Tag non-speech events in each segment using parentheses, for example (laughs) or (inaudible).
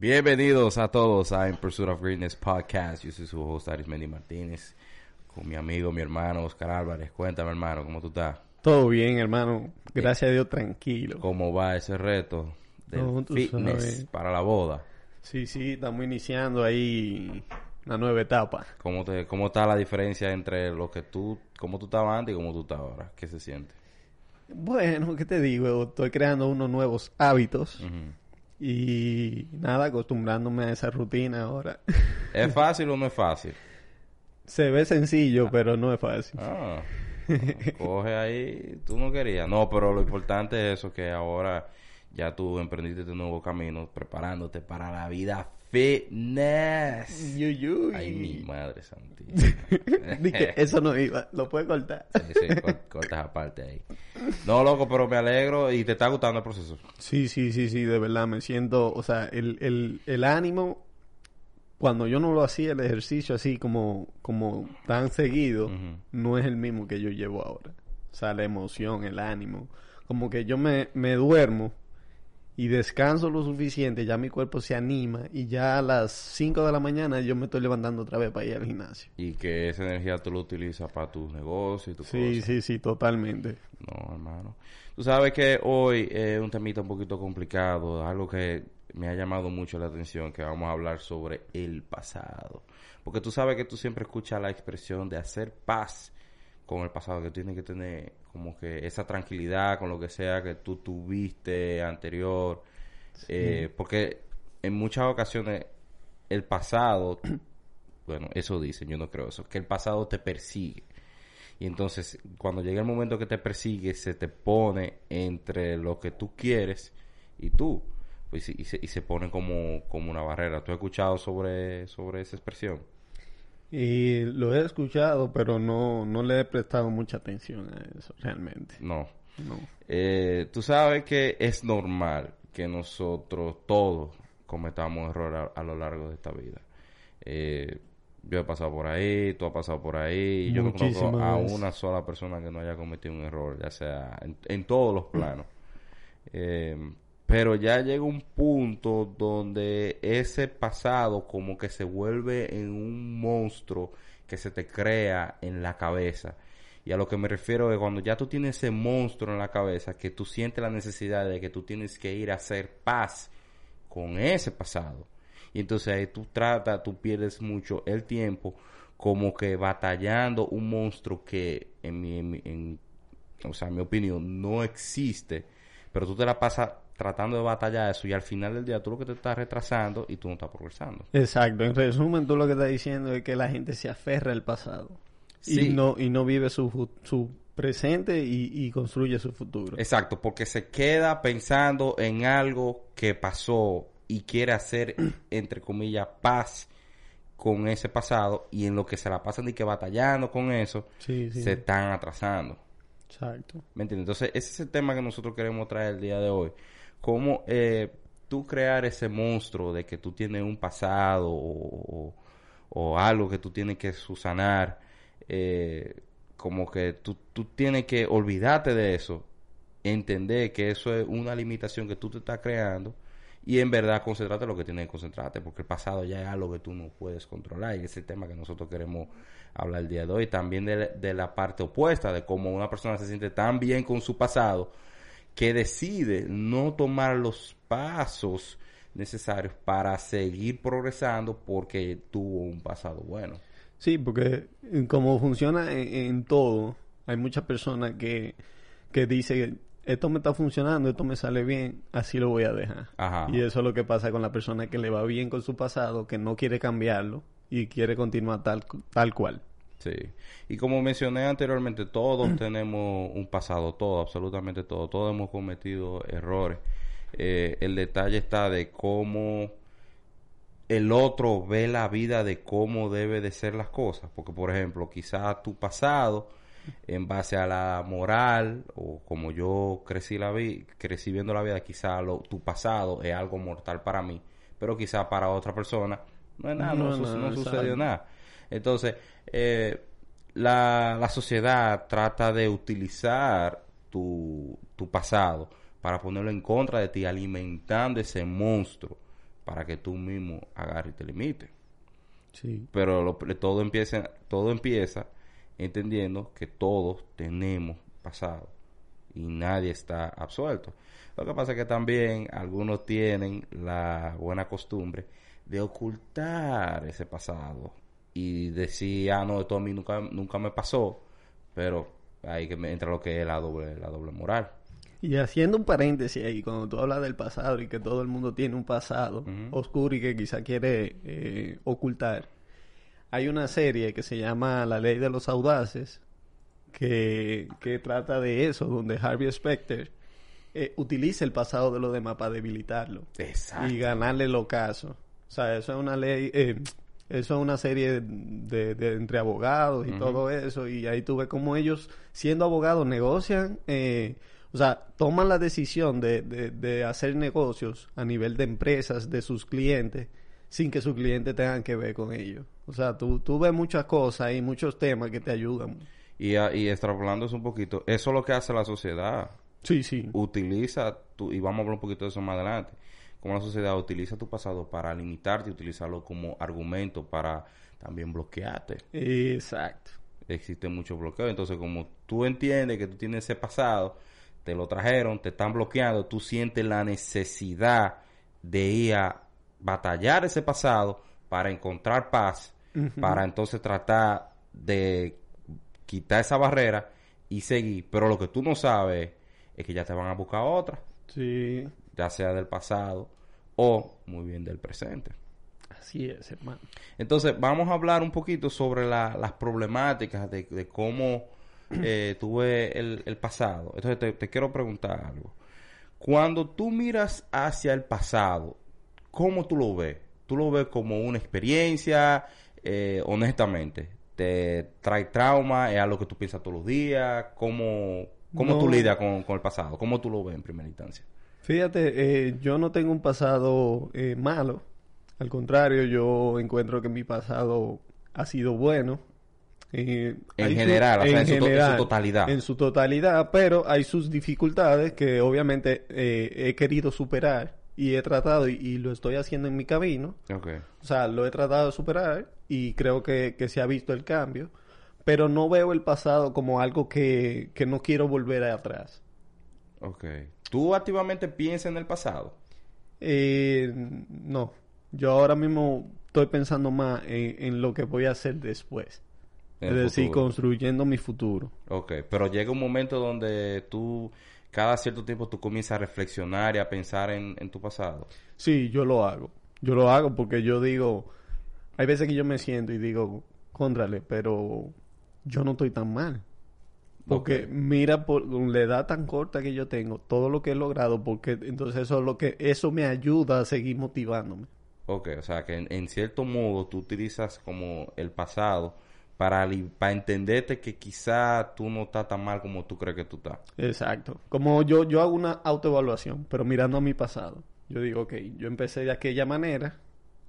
Bienvenidos a todos a In Pursuit of Greatness Podcast. Yo soy su host Arismendi Martínez, con mi amigo, mi hermano Oscar Álvarez. Cuéntame, hermano, ¿cómo tú estás? Todo bien, hermano. Gracias a Dios, tranquilo. ¿Cómo va ese reto del No, fitness sabes. para la boda? Sí, sí, estamos iniciando ahí una nueva etapa. ¿Cómo, te, ¿Cómo está la diferencia entre lo que tú, cómo tú estabas antes y cómo tú estás ahora? ¿Qué se siente? Bueno, ¿qué te digo? Estoy creando unos nuevos hábitos. Y nada, acostumbrándome a esa rutina ahora. ¿Es (laughs) fácil o no es fácil? Se ve sencillo, pero no es fácil. Ah, (laughs) coge ahí, tú no querías. No, pero lo importante es eso, que ahora ya tú emprendiste tu nuevo camino, preparándote para la vida fitness. Yuy, yuy. Ay, mi madre santísima. (laughs) Di que eso no iba, lo puedes cortar. Sí, sí, cor- cortas aparte ahí. No, loco, pero me alegro y te está gustando el proceso. Sí, sí, sí, sí, de verdad me siento, o sea, el, el, el ánimo, cuando yo no lo hacía, el ejercicio así como, como tan seguido, no es el mismo que yo llevo ahora. O sea, la emoción, el ánimo, como que yo me, me duermo y descanso lo suficiente, ya mi cuerpo se anima y ya a las 5 de la mañana yo me estoy levantando otra vez para ir al gimnasio. Y que esa energía tú lo utilizas para tus negocios y tus Sí, cosas. sí, sí, totalmente. No, hermano. Tú sabes que hoy es un temita un poquito complicado, algo que me ha llamado mucho la atención, que vamos a hablar sobre el pasado. Porque tú sabes que tú siempre escuchas la expresión de hacer paz con el pasado, que tienes que tener como que esa tranquilidad con lo que sea que tú tuviste anterior. Eh, porque en muchas ocasiones el pasado, (clears throat) bueno, eso dicen, yo no creo eso, que el pasado te persigue. Y entonces, cuando llega el momento que te persigue, se te pone entre lo que tú quieres y tú. Pues, y, se, y se pone como, como una barrera. ¿Tú has escuchado sobre, sobre esa expresión? Y lo he escuchado, pero no, no le he prestado mucha atención a eso realmente. No. No. Eh, tú sabes que es normal que nosotros todos cometamos errores a, a lo largo de esta vida. Eh, yo he pasado por ahí, tú has pasado por ahí, y yo no conozco a una sola persona que no haya cometido un error, ya sea en, en todos los planos. (clears throat) Eh, pero ya llega un punto donde ese pasado como que se vuelve en un monstruo que se te crea en la cabeza. Y a lo que me refiero es cuando ya tú tienes ese monstruo en la cabeza, que tú sientes la necesidad de que tú tienes que ir a hacer paz con ese pasado. Y entonces ahí tú tratas, tú pierdes mucho el tiempo como que batallando un monstruo que en mi, en mi- en- o sea, en mi opinión no existe, pero tú te la pasas tratando de batallar eso y al final del día tú lo que te estás retrasando y tú no estás progresando. Exacto. En resumen, tú lo que estás diciendo es que la gente se aferra al pasado. Sí. Y no, y no vive su, su presente y, y construye su futuro. Exacto, porque se queda pensando en algo que pasó y quiere hacer, (clears throat) entre comillas, paz con ese pasado y en lo que se la pasan y que batallando con eso, Sí, sí. se están atrasando. Exacto. ¿Me entiendes? Entonces, ese es el tema que nosotros queremos traer el día de hoy. Cómo eh, tú crear ese monstruo de que tú tienes un pasado o, algo que tú tienes que susanar. eh, como que tú, tú tienes que olvidarte de eso. Entender que eso es una limitación que tú te estás creando. Y en verdad concentrarte en lo que tienes que concentrarte. Porque el pasado ya es algo que tú no puedes controlar. Y es el tema que nosotros queremos hablar el día de hoy. También de, de la parte opuesta. De cómo una persona se siente tan bien con su pasado. Que decide no tomar los pasos necesarios para seguir progresando porque tuvo un pasado bueno. Sí, porque como funciona en, en todo, hay muchas personas que, que dicen, esto me está funcionando, esto me sale bien, así lo voy a dejar. Ajá. Y eso es lo que pasa con la persona que le va bien con su pasado, que no quiere cambiarlo y quiere continuar tal, tal cual. Sí. Y como mencioné anteriormente, todos (clears throat) tenemos un pasado, todo, absolutamente todo. Todos hemos cometido errores. Eh, el detalle está de cómo el otro ve la vida de cómo debe de ser las cosas. Porque, por ejemplo, quizá tu pasado, en base a la moral, o como yo crecí, la vi crecí viendo la vida, quizá lo, tu pasado es algo mortal para mí, pero quizá para otra persona no es nada, no, sucedió nada. Entonces, eh, la, la sociedad trata de utilizar tu, tu pasado para ponerlo en contra de ti, alimentando ese monstruo para que tú mismo agarres y te limites. Sí. Pero todo empieza, todo empieza entendiendo que todos tenemos pasado y nadie está absuelto. Lo que pasa es que también algunos tienen la buena costumbre de ocultar ese pasado y decir, ah, no, esto a mí nunca, nunca me pasó, pero ahí que me entra lo que es la doble, la doble moral. Y haciendo un paréntesis ahí, cuando tú hablas del pasado y que todo el mundo tiene un pasado oscuro y que quizá quiere eh, ocultar, hay una serie que se llama La Ley de los Audaces, que, que trata de eso, donde Harvey Specter eh, utiliza el pasado de los demás para debilitarlo Exacto. y ganarle el ocaso. O sea, eso es una ley, eh, eso es una serie de, de entre abogados y todo eso, y ahí tú ves cómo ellos, siendo abogados, negocian. Eh, o sea, toman la decisión de, de, hacer negocios a nivel de empresas, de sus clientes, sin que sus clientes tengan que ver con ellos. O sea, tú, tú ves muchas cosas y muchos temas que te ayudan. Y, y extrapolando un poquito, eso es lo que hace la sociedad. Sí, sí. Utiliza, tu, y vamos a hablar un poquito de eso más adelante, como la sociedad utiliza tu pasado para limitarte y utilizarlo como argumento para también bloquearte. Exacto. Existe mucho bloqueo. Entonces, como tú entiendes que tú tienes ese pasado, te lo trajeron, te están bloqueando, tú sientes la necesidad de ir a batallar ese pasado para encontrar paz, para entonces tratar de quitar esa barrera y seguir. Pero lo que tú no sabes es que ya te van a buscar otra. Sí. Ya sea del pasado o muy bien del presente. Así es, hermano. Entonces, vamos a hablar un poquito sobre las problemáticas de, de cómo eh, tuve el, pasado. Entonces te, quiero preguntar algo. Cuando tú miras hacia el pasado, ¿cómo tú lo ves? ¿Tú lo ves como una experiencia, eh, honestamente? ¿Te trae trauma? ¿Es algo que tú piensas todos los días? ¿Cómo, cómo tú lidias con, el pasado? ¿Cómo tú lo ves en primera instancia? Fíjate, eh, yo no tengo un pasado eh, malo. Al contrario, yo encuentro que mi pasado ha sido bueno. Eh, en general, en, su, totalidad. En su totalidad, pero hay sus dificultades que obviamente eh, he querido superar y he tratado y, lo estoy haciendo en mi camino. O sea, lo he tratado de superar y creo que, se ha visto el cambio, pero no veo el pasado como algo que, que no quiero volver atrás. Ok. ¿Tú activamente piensas en el pasado? Eh, no. Yo ahora mismo estoy pensando más en lo que voy a hacer después es decir, construyendo mi futuro. Ok, pero llega un momento donde tú, cada cierto tiempo, tú comienzas a reflexionar y a pensar en, tu pasado. Sí, yo lo hago. Yo lo hago porque yo digo, hay veces que yo me siento y digo, contrale, pero yo no estoy tan mal. Porque mira por la edad tan corta que yo tengo, todo lo que he logrado, porque entonces eso es lo que eso me ayuda a seguir motivándome. Ok, o sea que en cierto modo tú utilizas como el pasado para, para entenderte que quizá tú no estás tan mal como tú crees que tú estás. Exacto. Como yo, yo hago una autoevaluación, pero mirando a mi pasado. Yo digo, ok, yo empecé de aquella manera,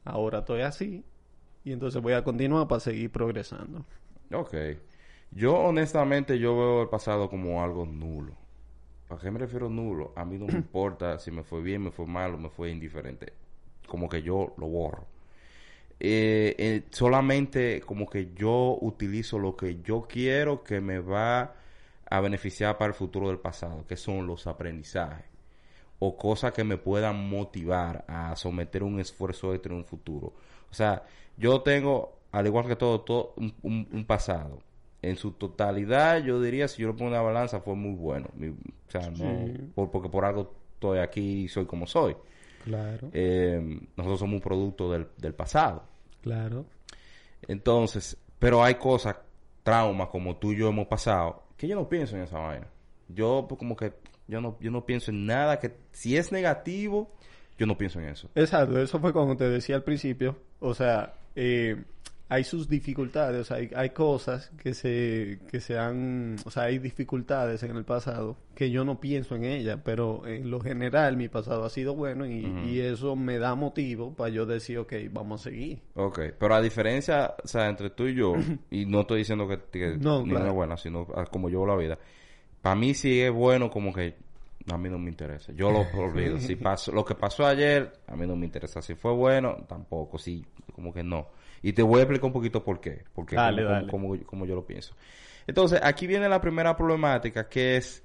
ahora estoy así, y entonces voy a continuar para seguir progresando. Ok. Yo honestamente yo veo el pasado como algo nulo. ¿A qué me refiero nulo? A mí no me (clears throat) importa si me fue bien, me fue mal o me fue indiferente. Como que yo lo borro. Eh, eh, solamente como que yo utilizo lo que yo quiero que me va a beneficiar para el futuro del pasado, que son los aprendizajes o cosas que me puedan motivar a someter un esfuerzo extra en un futuro. O sea, yo tengo, al igual que todo, todo un, pasado. En su totalidad, yo diría, si yo lo pongo en una balanza, fue muy bueno. o sea, no, porque por algo estoy aquí y soy como soy. Claro. Eh, nosotros somos un producto del, del pasado. Claro. Entonces, pero hay cosas, traumas como tú y yo hemos pasado, que yo no pienso en esa vaina. Yo pues, como que yo no yo no pienso en nada que si es negativo, yo no pienso en eso. Exacto, eso fue como te decía al principio. O sea, eh, hay sus dificultades, o sea, hay, hay, cosas que se, que se han, o sea, hay dificultades en el pasado que yo no pienso en ellas, pero en lo general mi pasado ha sido bueno y, y eso me da motivo para yo decir, ok, vamos a seguir. Ok, pero a diferencia, o sea, entre tú y yo, (clears throat) y no estoy diciendo que, que No, ni claro. una buena, sino como yo la vida, para mí sí es bueno como que a mí no me interesa. Yo lo olvido. (laughs) Si pasó, lo que pasó ayer, a mí no me interesa. Si fue bueno, tampoco. Sí, como que no. Y te voy a explicar un poquito por qué. Porque Dale, como, dale. Yo lo pienso. Entonces, aquí viene la primera problemática, que es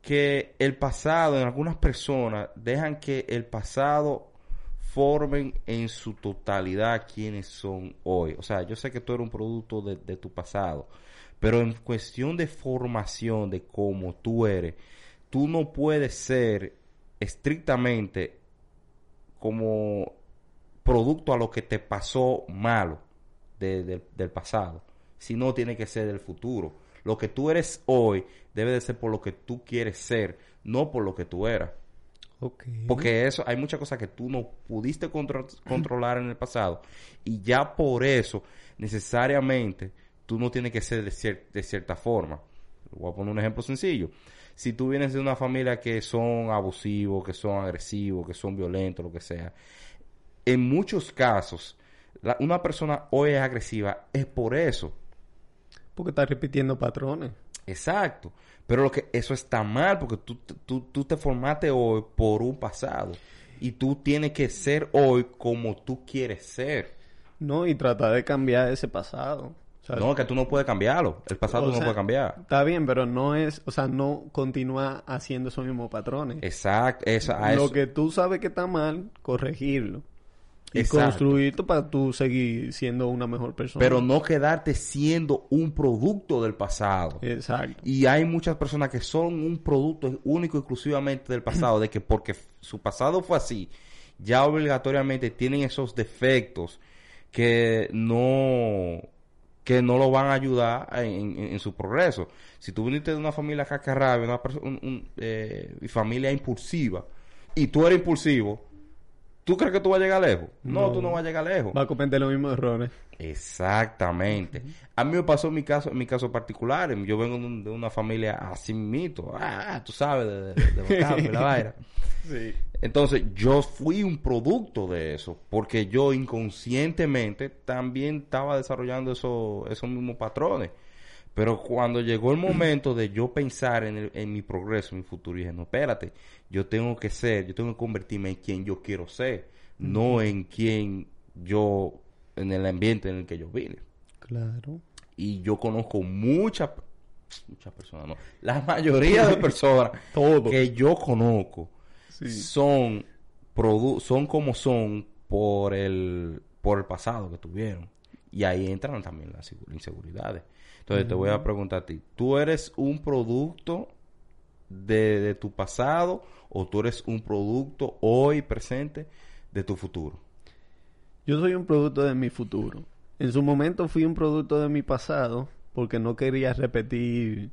que el pasado, en algunas personas, dejan que el pasado formen en su totalidad quienes son hoy. O sea, yo sé que tú eres un producto de, de tu pasado, pero en cuestión de formación de cómo tú eres, tú no puedes ser estrictamente como producto a lo que te pasó malo de- de- del pasado, sino tiene que ser del futuro. Lo que tú eres hoy debe de ser por lo que tú quieres ser, no por lo que tú eras. Ok. Porque eso, hay muchas cosas que tú no pudiste contro- (clears throat) controlar en el pasado. Y ya por eso, necesariamente, tú no tienes que ser de, cier- de cierta forma. Voy a poner un ejemplo sencillo. Si tú vienes de una familia que son abusivos, que son agresivos, que son violentos, lo que sea, en muchos casos, la- una persona hoy es agresiva es por eso. Porque estás repitiendo patrones. Exacto. Pero lo que eso está mal porque tú, tú, tú te formaste hoy por un pasado. Y tú tienes que ser hoy como tú quieres ser. No, y tratar de cambiar ese pasado. Sea, No, que tú no puedes cambiarlo. El pasado o tú no sea, puedes cambiar. Está bien, pero no es, o sea, no continúa haciendo esos mismos patrones. Exacto. Esa, a Lo eso- que tú sabes que está mal, corregirlo. Y Exacto. construirlo para tú seguir siendo una mejor persona. Pero no quedarte siendo un producto del pasado. Exacto. Y hay muchas personas que son un producto único exclusivamente del pasado, de que porque su pasado fue así, ya obligatoriamente tienen esos defectos que no que no lo van a ayudar en, en- en su progreso. Si tú viniste de una familia cacarrabia, una un- un, eh, familia impulsiva, y tú eres impulsivo, ¿tú crees que tú vas a llegar lejos? No, No. tú no vas a llegar lejos. Va a cometer los mismos errores. Exactamente. A mí me pasó en mi caso, en mi caso particular. Yo vengo de, un- de una familia así mito. Ah, tú sabes, de, de, de la (laughs) vaina. Sí. Entonces, yo fui un producto de eso, porque yo inconscientemente también estaba desarrollando eso- esos mismos patrones. Pero cuando llegó el momento de yo pensar en, el- en mi progreso, en mi futuro, dije, no, espérate, yo tengo que ser, yo tengo que convertirme en quien yo quiero ser, no en quien yo, en el ambiente en el que yo vine. Claro. Y yo conozco muchas, muchas personas, no, la mayoría de (laughs) personas Todo. que yo conozco Sí. son produ- son como son por el por el pasado que tuvieron y ahí entran también las segu- inseguridades entonces te voy a preguntar a ti tú eres un producto de, de tu pasado o tú eres un producto hoy presente de tu futuro Yo soy un producto de mi futuro. En su momento fui un producto de mi pasado porque no quería repetir,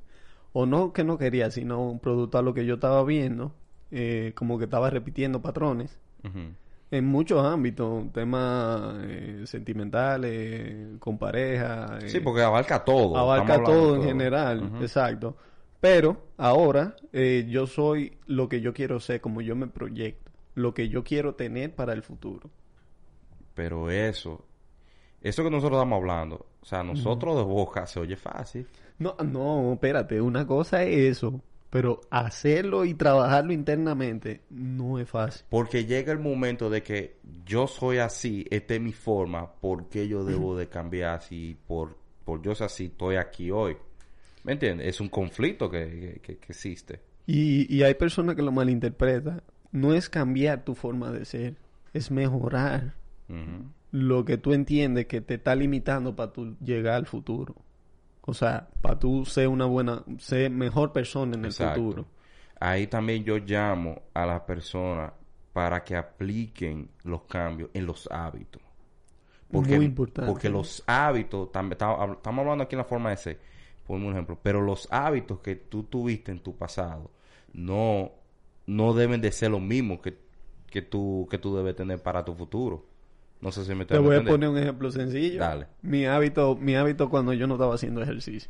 o no que no quería, sino un producto a lo que yo estaba viendo, eh, como que estaba repitiendo patrones. En muchos ámbitos, temas eh, sentimentales, con pareja. eh, sí porque abarca todo abarca todo en general, exacto. Pero ahora eh, yo soy lo que yo quiero ser, como yo me proyecto, lo que yo quiero tener para el futuro. pero eso eso que nosotros estamos hablando o sea nosotros de boca se oye fácil No, no, espérate, una cosa es eso, pero hacerlo y trabajarlo internamente no es fácil. Porque llega el momento de que yo soy así, esta es mi forma, ¿por qué yo debo de cambiar así? Por, por yo ser así, estoy aquí hoy. ¿Me entiendes? Es un conflicto que, que- que existe. Y, y hay personas que lo malinterpretan. No es cambiar tu forma de ser, es mejorar lo que tú entiendes que te está limitando para tú llegar al futuro. O sea, para tú ser una buena, ser mejor persona en el Exacto. futuro. Ahí también yo llamo a las personas para que apliquen los cambios en los hábitos. Porque, Muy importante. Porque los hábitos, tam- tam- estamos hablando aquí en la forma de ser, por un ejemplo, pero los hábitos que tú tuviste en tu pasado no, no deben de ser los mismos que que tú, que tú debes tener para tu futuro. No sé si me Te voy a poner un ejemplo sencillo. Dale. Mi hábito, mi hábito cuando yo no estaba haciendo ejercicio.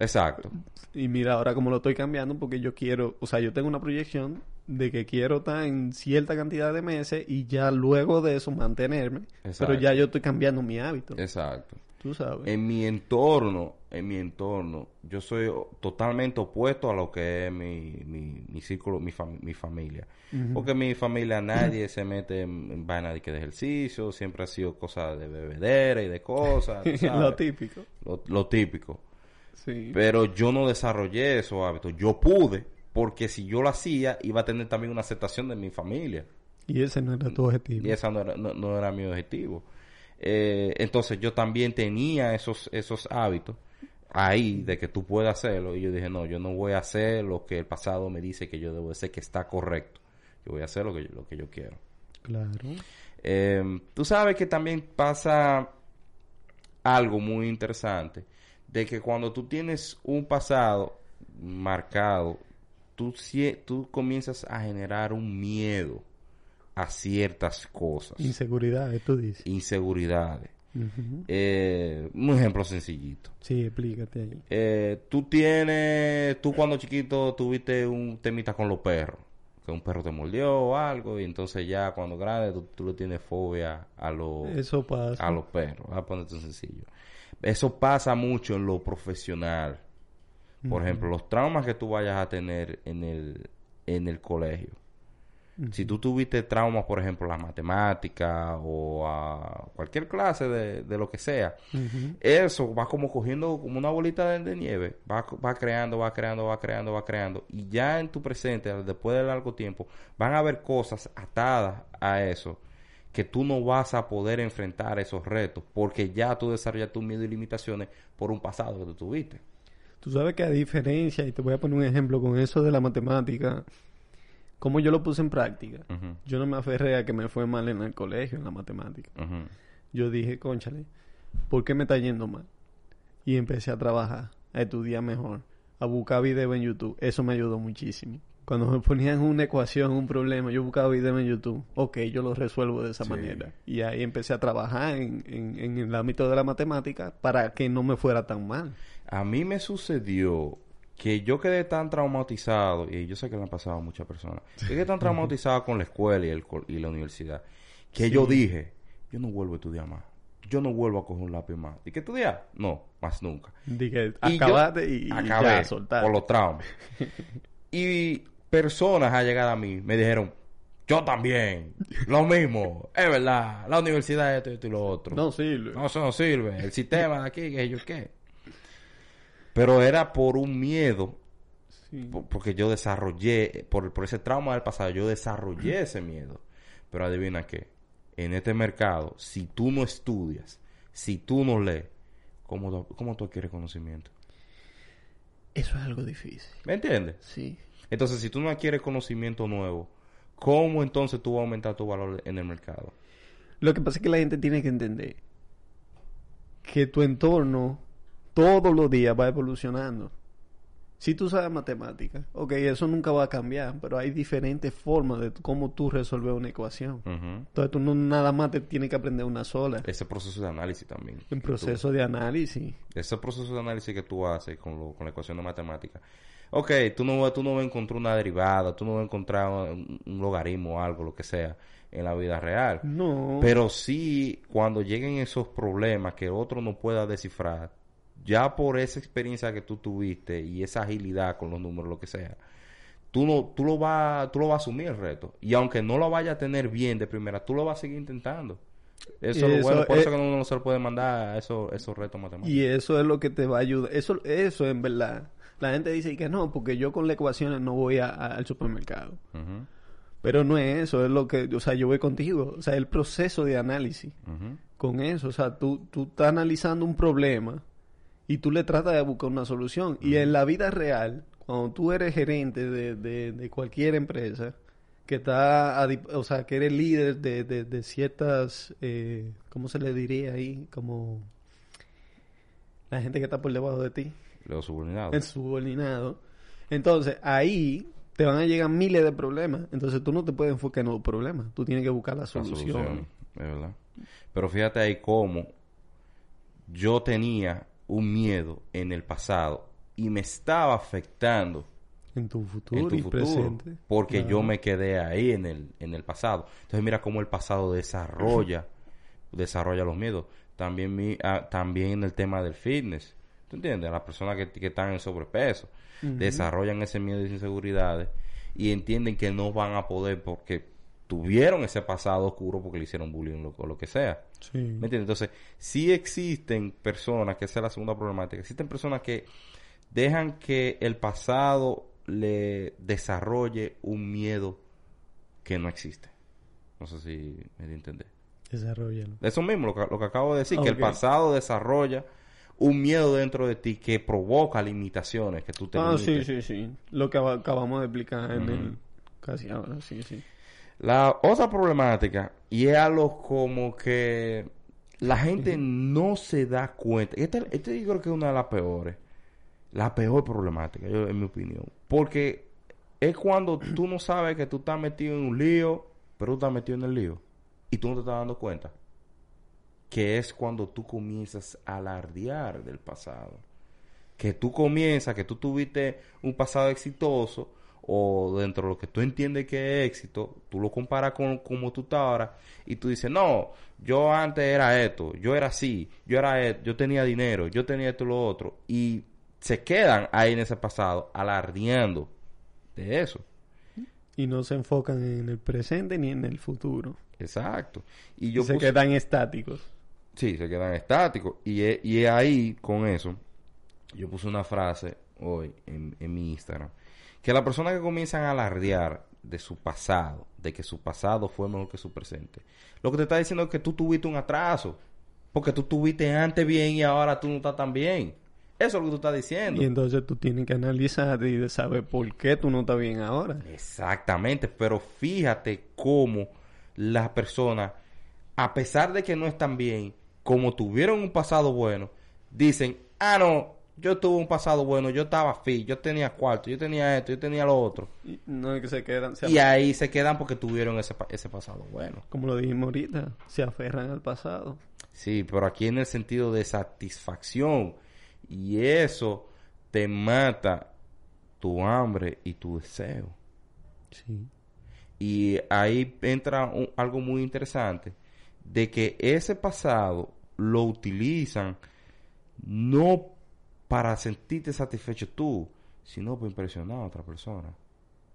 Exacto. Y mira ahora cómo lo estoy cambiando porque yo quiero, o sea, yo tengo una proyección de que quiero estar en cierta cantidad de meses y ya luego de eso mantenerme. Exacto. Pero ya yo estoy cambiando mi hábito. Exacto. Tú sabes. En mi entorno, en mi entorno, yo soy totalmente opuesto a lo que es mi, mi, mi círculo, mi, fam- mi familia. Porque mi familia nadie se mete en, en vaina de que de ejercicio, siempre ha sido cosa de bebedera y de cosas. (laughs) sabes. lo típico. Lo- lo típico. Sí. Pero yo no desarrollé esos hábitos. Yo pude, porque si yo lo hacía, iba a tener también una aceptación de mi familia. Y ese no era tu objetivo. Y ese no era, no, no era mi objetivo. Eh, entonces yo también tenía esos, esos hábitos ahí de que tú puedes hacerlo. Y yo dije, no, yo no voy a hacer lo que el pasado me dice que yo debo hacer, que está correcto. Yo voy a hacer lo que yo, lo que yo quiero. Claro. Eh, tú sabes que también pasa algo muy interesante, de que cuando tú tienes un pasado marcado, tú, tú comienzas a generar un miedo a ciertas cosas, Inseguridades, tú dices. inseguridades. Eh, un ejemplo sencillito. Sí, explícate ahí. Eh, tú tienes, tú cuando chiquito tuviste un temita con los perros, que un perro te mordió o algo, y entonces ya cuando grande tú, tú le tienes fobia a los Eso pasa. a los perros. A ponerte sencillo. Eso pasa mucho en lo profesional. Por ejemplo, los traumas que tú vayas a tener en el, en el colegio. Si tú tuviste traumas, por ejemplo, a la matemática o a cualquier clase de, de lo que sea, eso va como cogiendo como una bolita de, de nieve, va, va creando, va creando, va creando, va creando. Y ya en tu presente, después de largo tiempo, van a haber cosas atadas a eso que tú no vas a poder enfrentar esos retos porque ya tú desarrollaste tus miedo y limitaciones por un pasado que tú tuviste. Tú sabes que a diferencia, y te voy a poner un ejemplo con eso de la matemática, como yo lo puse en práctica, yo no me aferré a que me fue mal en el colegio, en la matemática. Yo dije, conchale, ¿por qué me está yendo mal? Y empecé a trabajar, a estudiar mejor, a buscar videos en YouTube. Eso me ayudó muchísimo. Cuando me ponían una ecuación, un problema, yo buscaba videos en YouTube. Ok, yo lo resuelvo de esa Sí. manera. Y ahí empecé a trabajar en, en- en el ámbito de la matemática para que no me fuera tan mal. A mí me sucedió que yo quedé tan traumatizado, y yo sé que le han pasado a muchas personas, yo quedé tan traumatizado con la escuela y, el, y la universidad, que yo dije, yo no vuelvo a estudiar más. Yo no vuelvo a coger un lápiz más. ¿Y qué estudiar? No, más nunca. Dije, acabate y, y acabé ya, por los traumas. (laughs) y personas a llegar a mí me dijeron, yo también, lo mismo, es verdad, la universidad esto, esto y lo otro. No sirve. No, eso no sirve. El sistema de aquí, que yo qué. Pero era por un miedo, Sí. porque yo desarrollé, por, por ese trauma del pasado, yo desarrollé ese miedo. Pero adivina qué, en este mercado, si tú no estudias, si tú no lees, ¿cómo, cómo tú adquieres conocimiento? Eso es algo difícil. ¿Me entiendes? Sí. Entonces, si tú no adquieres conocimiento nuevo, ¿cómo entonces tú vas a aumentar tu valor en el mercado? Lo que pasa es que la gente tiene que entender que tu entorno todos los días va evolucionando. Si tú sabes matemáticas, ok, eso nunca va a cambiar, pero hay diferentes formas de cómo tú resolver una ecuación. Entonces tú no nada más te tienes que aprender una sola. Ese proceso de análisis también. En proceso de análisis. ese proceso de análisis que tú haces con, lo- con la ecuación de matemática. Ok, tú no, tú no vas a encontrar una derivada, tú no vas a encontrar un, un logaritmo o algo, lo que sea, en la vida real. No. Pero sí, cuando lleguen esos problemas que otro no pueda descifrar, ya por esa experiencia que tú tuviste y esa agilidad con los números, lo que sea, tú no, tú lo vas, tú lo vas a asumir el reto. Y aunque no lo vaya a tener bien de primera, tú lo vas a seguir intentando. Eso, es lo bueno, por es- eso que uno no se le puede mandar esos, esos retos matemáticos. Y eso es lo que te va a ayudar. Eso, eso en verdad. La gente dice que no, porque yo con las ecuaciones no voy a- a- al supermercado. Pero no es eso, es lo que, o sea, yo voy contigo. O sea, el proceso de análisis con eso. O sea, tú, tú estás analizando un problema y tú le tratas de buscar una solución. Y en la vida real, cuando tú eres gerente de, de, de cualquier empresa, que está, o sea, que eres líder de, de, de ciertas, eh, ¿cómo se le diría ahí? Como la gente que está por debajo de ti Los subordinados. el subordinado. Entonces, ahí te van a llegar miles de problemas. Entonces tú no te puedes enfocar en los problemas. Tú tienes que buscar la La solución. solución, es verdad. Pero fíjate ahí cómo yo tenía un miedo en el pasado y me estaba afectando En tu futuro en tu y futuro presente. porque yo me quedé ahí en el en el pasado. Entonces mira cómo el pasado desarrolla (laughs) desarrolla los miedos. También mi, ah, también en el tema del fitness. ¿tú entiendes? las personas que, que están en sobrepeso desarrollan ese miedo y inseguridades y entienden que no van a poder porque tuvieron ese pasado oscuro porque le hicieron bullying o lo que sea Sí. ¿Me entiendes? Entonces, sí existen personas, que esa es la segunda problemática, existen personas que dejan que el pasado le desarrolle un miedo que no existe. No sé si me di entender. Desarrollalo. Eso mismo, lo que, lo que acabo de decir, que el pasado desarrolla un miedo dentro de ti que provoca limitaciones que tú te Ah, sí, limites. sí, sí. Lo que aba- acabamos de explicar en el... Casi ahora, sí, sí. La otra problemática, y es algo como que la gente no se da cuenta. Este, este yo creo que es una de las peores. La peor problemática, yo, en mi opinión. Porque es cuando tú no sabes que tú estás metido en un lío, pero tú estás metido en el lío. Y tú no te estás dando cuenta. Que es cuando tú comienzas a alardear del pasado. Que tú comienzas, que tú tuviste un pasado exitoso, o dentro de lo que tú entiendes que es éxito, tú lo comparas con como tú estás ahora, y tú dices, no, yo antes era esto, yo era así, yo era esto, yo tenía dinero, yo tenía esto y lo otro, y se quedan ahí en ese pasado, alardeando de eso. Y no se enfocan en el presente ni en el futuro. Exacto. Y yo se puse- quedan estáticos. Sí, se quedan estáticos. Y es, y ahí, con eso, yo puse una frase hoy en, en mi Instagram. Que las personas que comienzan a alardear de su pasado, de que su pasado fue mejor que su presente, lo que te está diciendo es que tú tuviste un atraso. Porque tú tuviste antes bien y ahora tú no estás tan bien. Eso es lo que tú estás diciendo. Y entonces tú tienes que analizar y de saber por qué tú no estás bien ahora. Exactamente, pero fíjate cómo las personas, a pesar de que no están bien, como tuvieron un pasado bueno, dicen, ah, no, yo tuve un pasado bueno, yo estaba fit, yo tenía cuarto, yo tenía esto, yo tenía lo otro. Y no que se quedan, se Y ahí se quedan porque tuvieron ese, ese pasado bueno. como lo dijimos ahorita, se aferran al pasado. Sí, pero aquí en el sentido de satisfacción. Y eso te mata tu hambre y tu deseo. Sí. Y ahí entra un- algo muy interesante, de que ese pasado lo utilizan no para sentirte satisfecho tú, sino para impresionar a otra persona.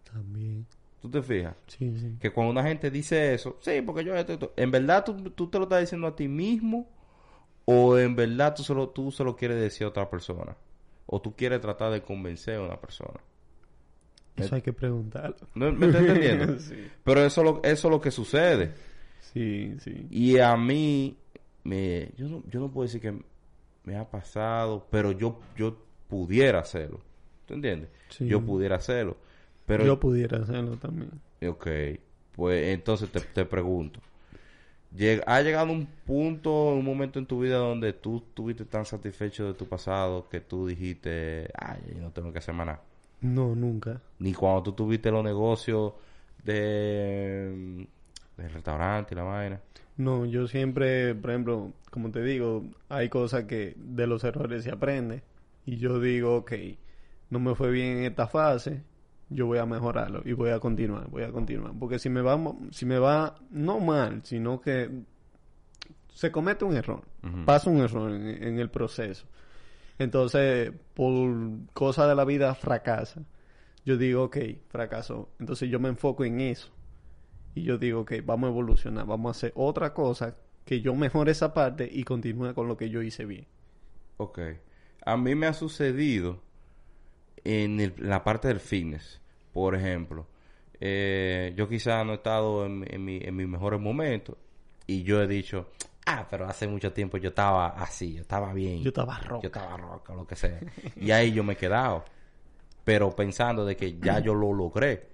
También. ¿Tú te fijas? Sí, sí. Que cuando una gente dice eso, sí, porque yo esto, esto", en verdad tú, tú te lo estás diciendo a ti mismo o en verdad tú se, lo, tú se lo quieres decir a otra persona. O tú quieres tratar de convencer a una persona. Eso hay que preguntarlo. ¿No- ¿Me estás entendiendo? (laughs) sí. Pero eso, lo- eso es lo que sucede. Sí, sí. Y a mí, me, yo, no, yo no puedo decir que me ha pasado, pero yo, yo pudiera hacerlo. ¿Tú entiendes? Sí. Yo pudiera hacerlo. Pero, Yo pudiera hacerlo también. ok, pues entonces te, te pregunto. lleg- ¿Ha llegado un punto, un momento en tu vida donde tú estuviste tan satisfecho de tu pasado que tú dijiste, ay, no tengo que hacer más nada? No, nunca. Ni cuando tú tuviste los negocios de, del restaurante y la vaina. No, yo siempre, por ejemplo, como te digo, hay cosas que de los errores se aprende. Y yo digo, ok, no me fue bien en esta fase, yo voy a mejorarlo y voy a continuar, voy a continuar. Porque si me va, si me va, no mal, sino que se comete un error, pasa un error en, en el proceso. Entonces, por cosa de la vida fracasa. Yo digo, ok, fracasó. Entonces yo me enfoco en eso. Y yo digo, ok, vamos a evolucionar, vamos a hacer otra cosa que yo mejore esa parte y continúe con lo que yo hice bien. Ok. A mí me ha sucedido en el- la parte del fitness. Por ejemplo, eh, yo quizás no he estado en, en mi, en mis mejores momentos y yo he dicho, ah, pero hace mucho tiempo yo estaba así, yo estaba bien. Yo estaba roca. Yo estaba roca, lo que sea. y ahí yo me he quedado. Pero pensando de que ya yo lo logré.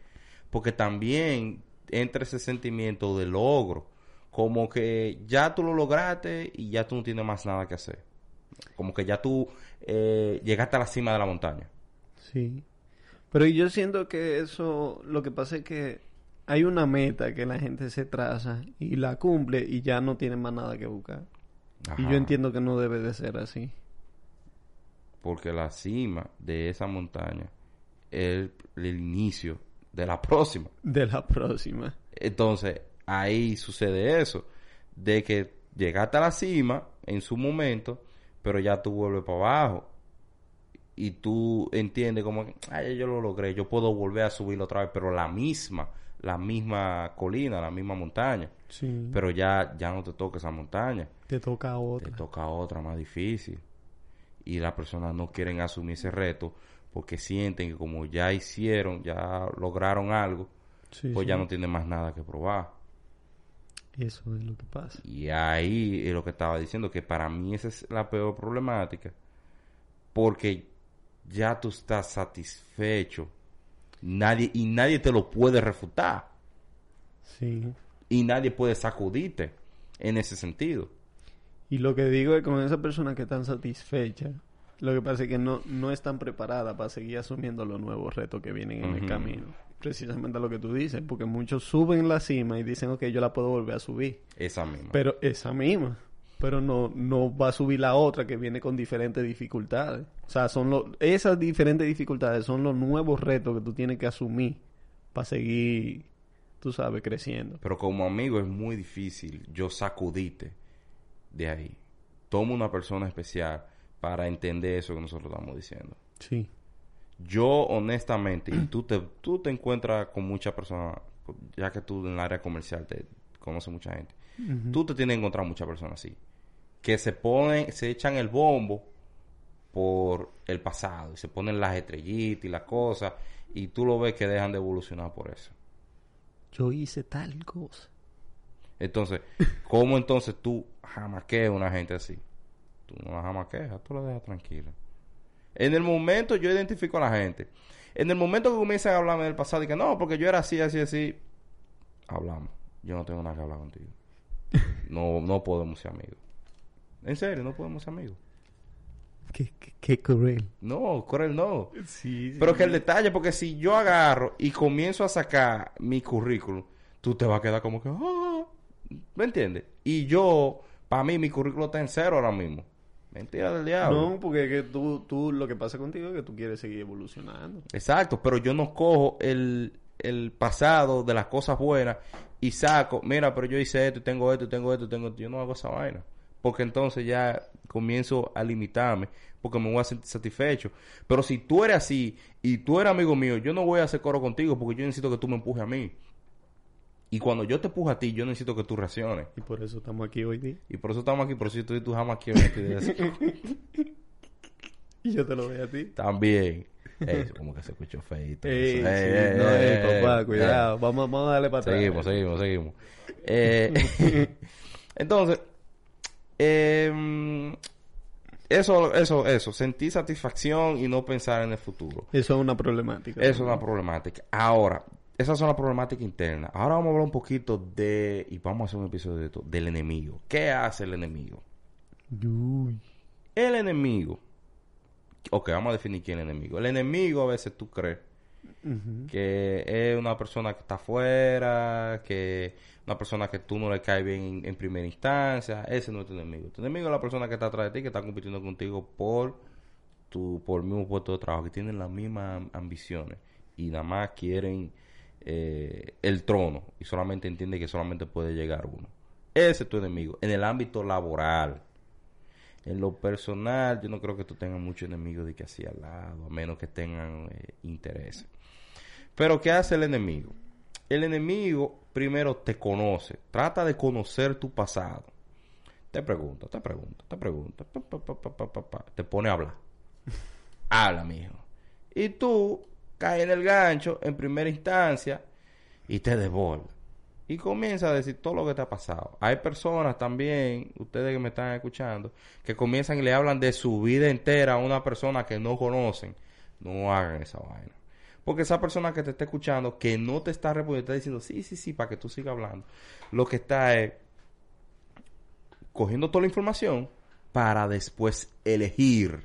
Porque también entra ese sentimiento de logro. Como que ya tú lo lograste y ya tú no tienes más nada que hacer. Como que ya tú eh, llegaste a la cima de la montaña. Sí. Pero yo siento que eso, lo que pasa es que hay una meta que la gente se traza y la cumple y ya no tiene más nada que buscar. Y yo entiendo que no debe de ser así. Porque la cima de esa montaña es el, el inicio de la próxima. De la próxima. Entonces, ahí sucede eso. De que llegaste a la cima en su momento, pero ya tú vuelves para abajo. Y tú entiendes como ay, yo lo logré, yo puedo volver a subirlo otra vez, pero la misma, la misma colina, la misma montaña. Sí. Pero ya, ya no te toca esa montaña. te toca otra. te toca otra más difícil. Y las personas no quieren asumir ese reto porque sienten que como ya hicieron, ya lograron algo, Sí, pues sí. ya no tienen más nada que probar. Eso es lo que pasa. Y ahí es lo que estaba diciendo, que para mí esa es la peor problemática, porque ya tú estás satisfecho nadie y nadie te lo puede refutar Sí. y nadie puede sacudirte en ese sentido. Y lo que digo es con esas personas que están satisfechas, lo que pasa es que no, no están preparadas para seguir asumiendo los nuevos retos que vienen en el camino. Precisamente lo que tú dices, porque muchos suben la cima y dicen, ok, yo la puedo volver a subir. Esa misma. Pero esa misma. Pero no, no va a subir la otra que viene con diferentes dificultades. O sea, son los, esas diferentes dificultades son los nuevos retos que tú tienes que asumir para seguir, tú sabes, creciendo. Pero como amigo es muy difícil yo sacudite de ahí. Toma una persona especial para entender eso que nosotros estamos diciendo. Sí. Yo honestamente, y tú te, tú te encuentras con muchas personas, ya que tú en el área comercial te conoces mucha gente, tú te tienes que encontrar muchas personas así, que se ponen, se echan el bombo por el pasado, y se ponen las estrellitas y las cosas, y tú lo ves que dejan de evolucionar por eso. Yo hice tal cosa. Entonces, ¿cómo entonces tú jamaqueas a una gente así? Tú no la jamaqueas, tú la dejas tranquila. En el momento yo identifico a la gente. En el momento que comienzan a hablarme del pasado y que no, porque yo era así, así, así, hablamos. Yo no tengo nada que hablar contigo. (laughs) No, no podemos ser amigos. En serio, no podemos ser amigos. Qué, qué, qué cruel. No, Corel, no. Sí, Pero que el detalle, porque si yo agarro y comienzo a sacar mi currículum, tú te vas a quedar como que, ah, ¿me entiendes? Y yo, para mí, mi currículum está en cero ahora mismo. Mentira del diablo. No, porque es que tú, tú, lo que pasa contigo es que tú quieres seguir evolucionando. Exacto, pero yo no cojo el, el pasado de las cosas buenas y saco, mira, pero yo hice esto, y tengo esto, y tengo esto, y tengo esto. Yo no hago esa vaina. Porque entonces ya comienzo a limitarme, porque me voy a sentir satisfecho. Pero si tú eres así y tú eres amigo mío, yo no voy a hacer coro contigo porque yo necesito que tú me empujes a mí. Y cuando yo te empujo a ti, yo necesito que tú reacciones. Y por eso estamos aquí hoy día. Y por eso estamos aquí, por eso yo estoy tú jamás quiero Y yo te lo doy a ti. También. Ey, eso como que se escuchó feito. Ey, Ey, sí, ey, no, ey, papá, cuidado. Vamos, vamos a darle para atrás. Seguimos, seguimos, seguimos. Eh, (laughs) entonces, eh, eso, eso, eso, sentir satisfacción y no pensar en el futuro. Eso es una problemática. Eso es una problemática. Ahora, esas son las problemáticas internas. Ahora vamos a hablar un poquito de, y vamos a hacer un episodio de esto, del enemigo. ¿Qué hace el enemigo? Uy. El enemigo. Ok, vamos a definir quién es el enemigo. El enemigo a veces tú crees que es una persona que está afuera, que una persona que tú no le caes bien en, en primera instancia, ese no es tu enemigo. Tu enemigo es la persona que está atrás de ti, que está compitiendo contigo por tu por el mismo puesto de trabajo, que tienen las mismas ambiciones y nada más quieren eh, el trono y solamente entiende que solamente puede llegar uno. Ese es tu enemigo. En el ámbito laboral, en lo personal, yo no creo que tú tengas muchos enemigos de que así al lado, a menos que tengan eh, intereses. Pero ¿qué hace el enemigo? El enemigo primero te conoce, trata de conocer tu pasado. Te pregunta, te pregunta, te pregunta, pa, pa, pa, te pone a hablar. (laughs) Habla, mijo. Y tú caes en el gancho en primera instancia y te desborda. Y comienza a decir todo lo que te ha pasado. Hay personas también, ustedes que me están escuchando, que comienzan y le hablan de su vida entera a una persona que no conocen. No hagan esa vaina. Porque esa persona que te está escuchando, que no te está respondiendo, está diciendo sí, sí, sí, para que tú sigas hablando. Lo que está es cogiendo toda la información para después elegir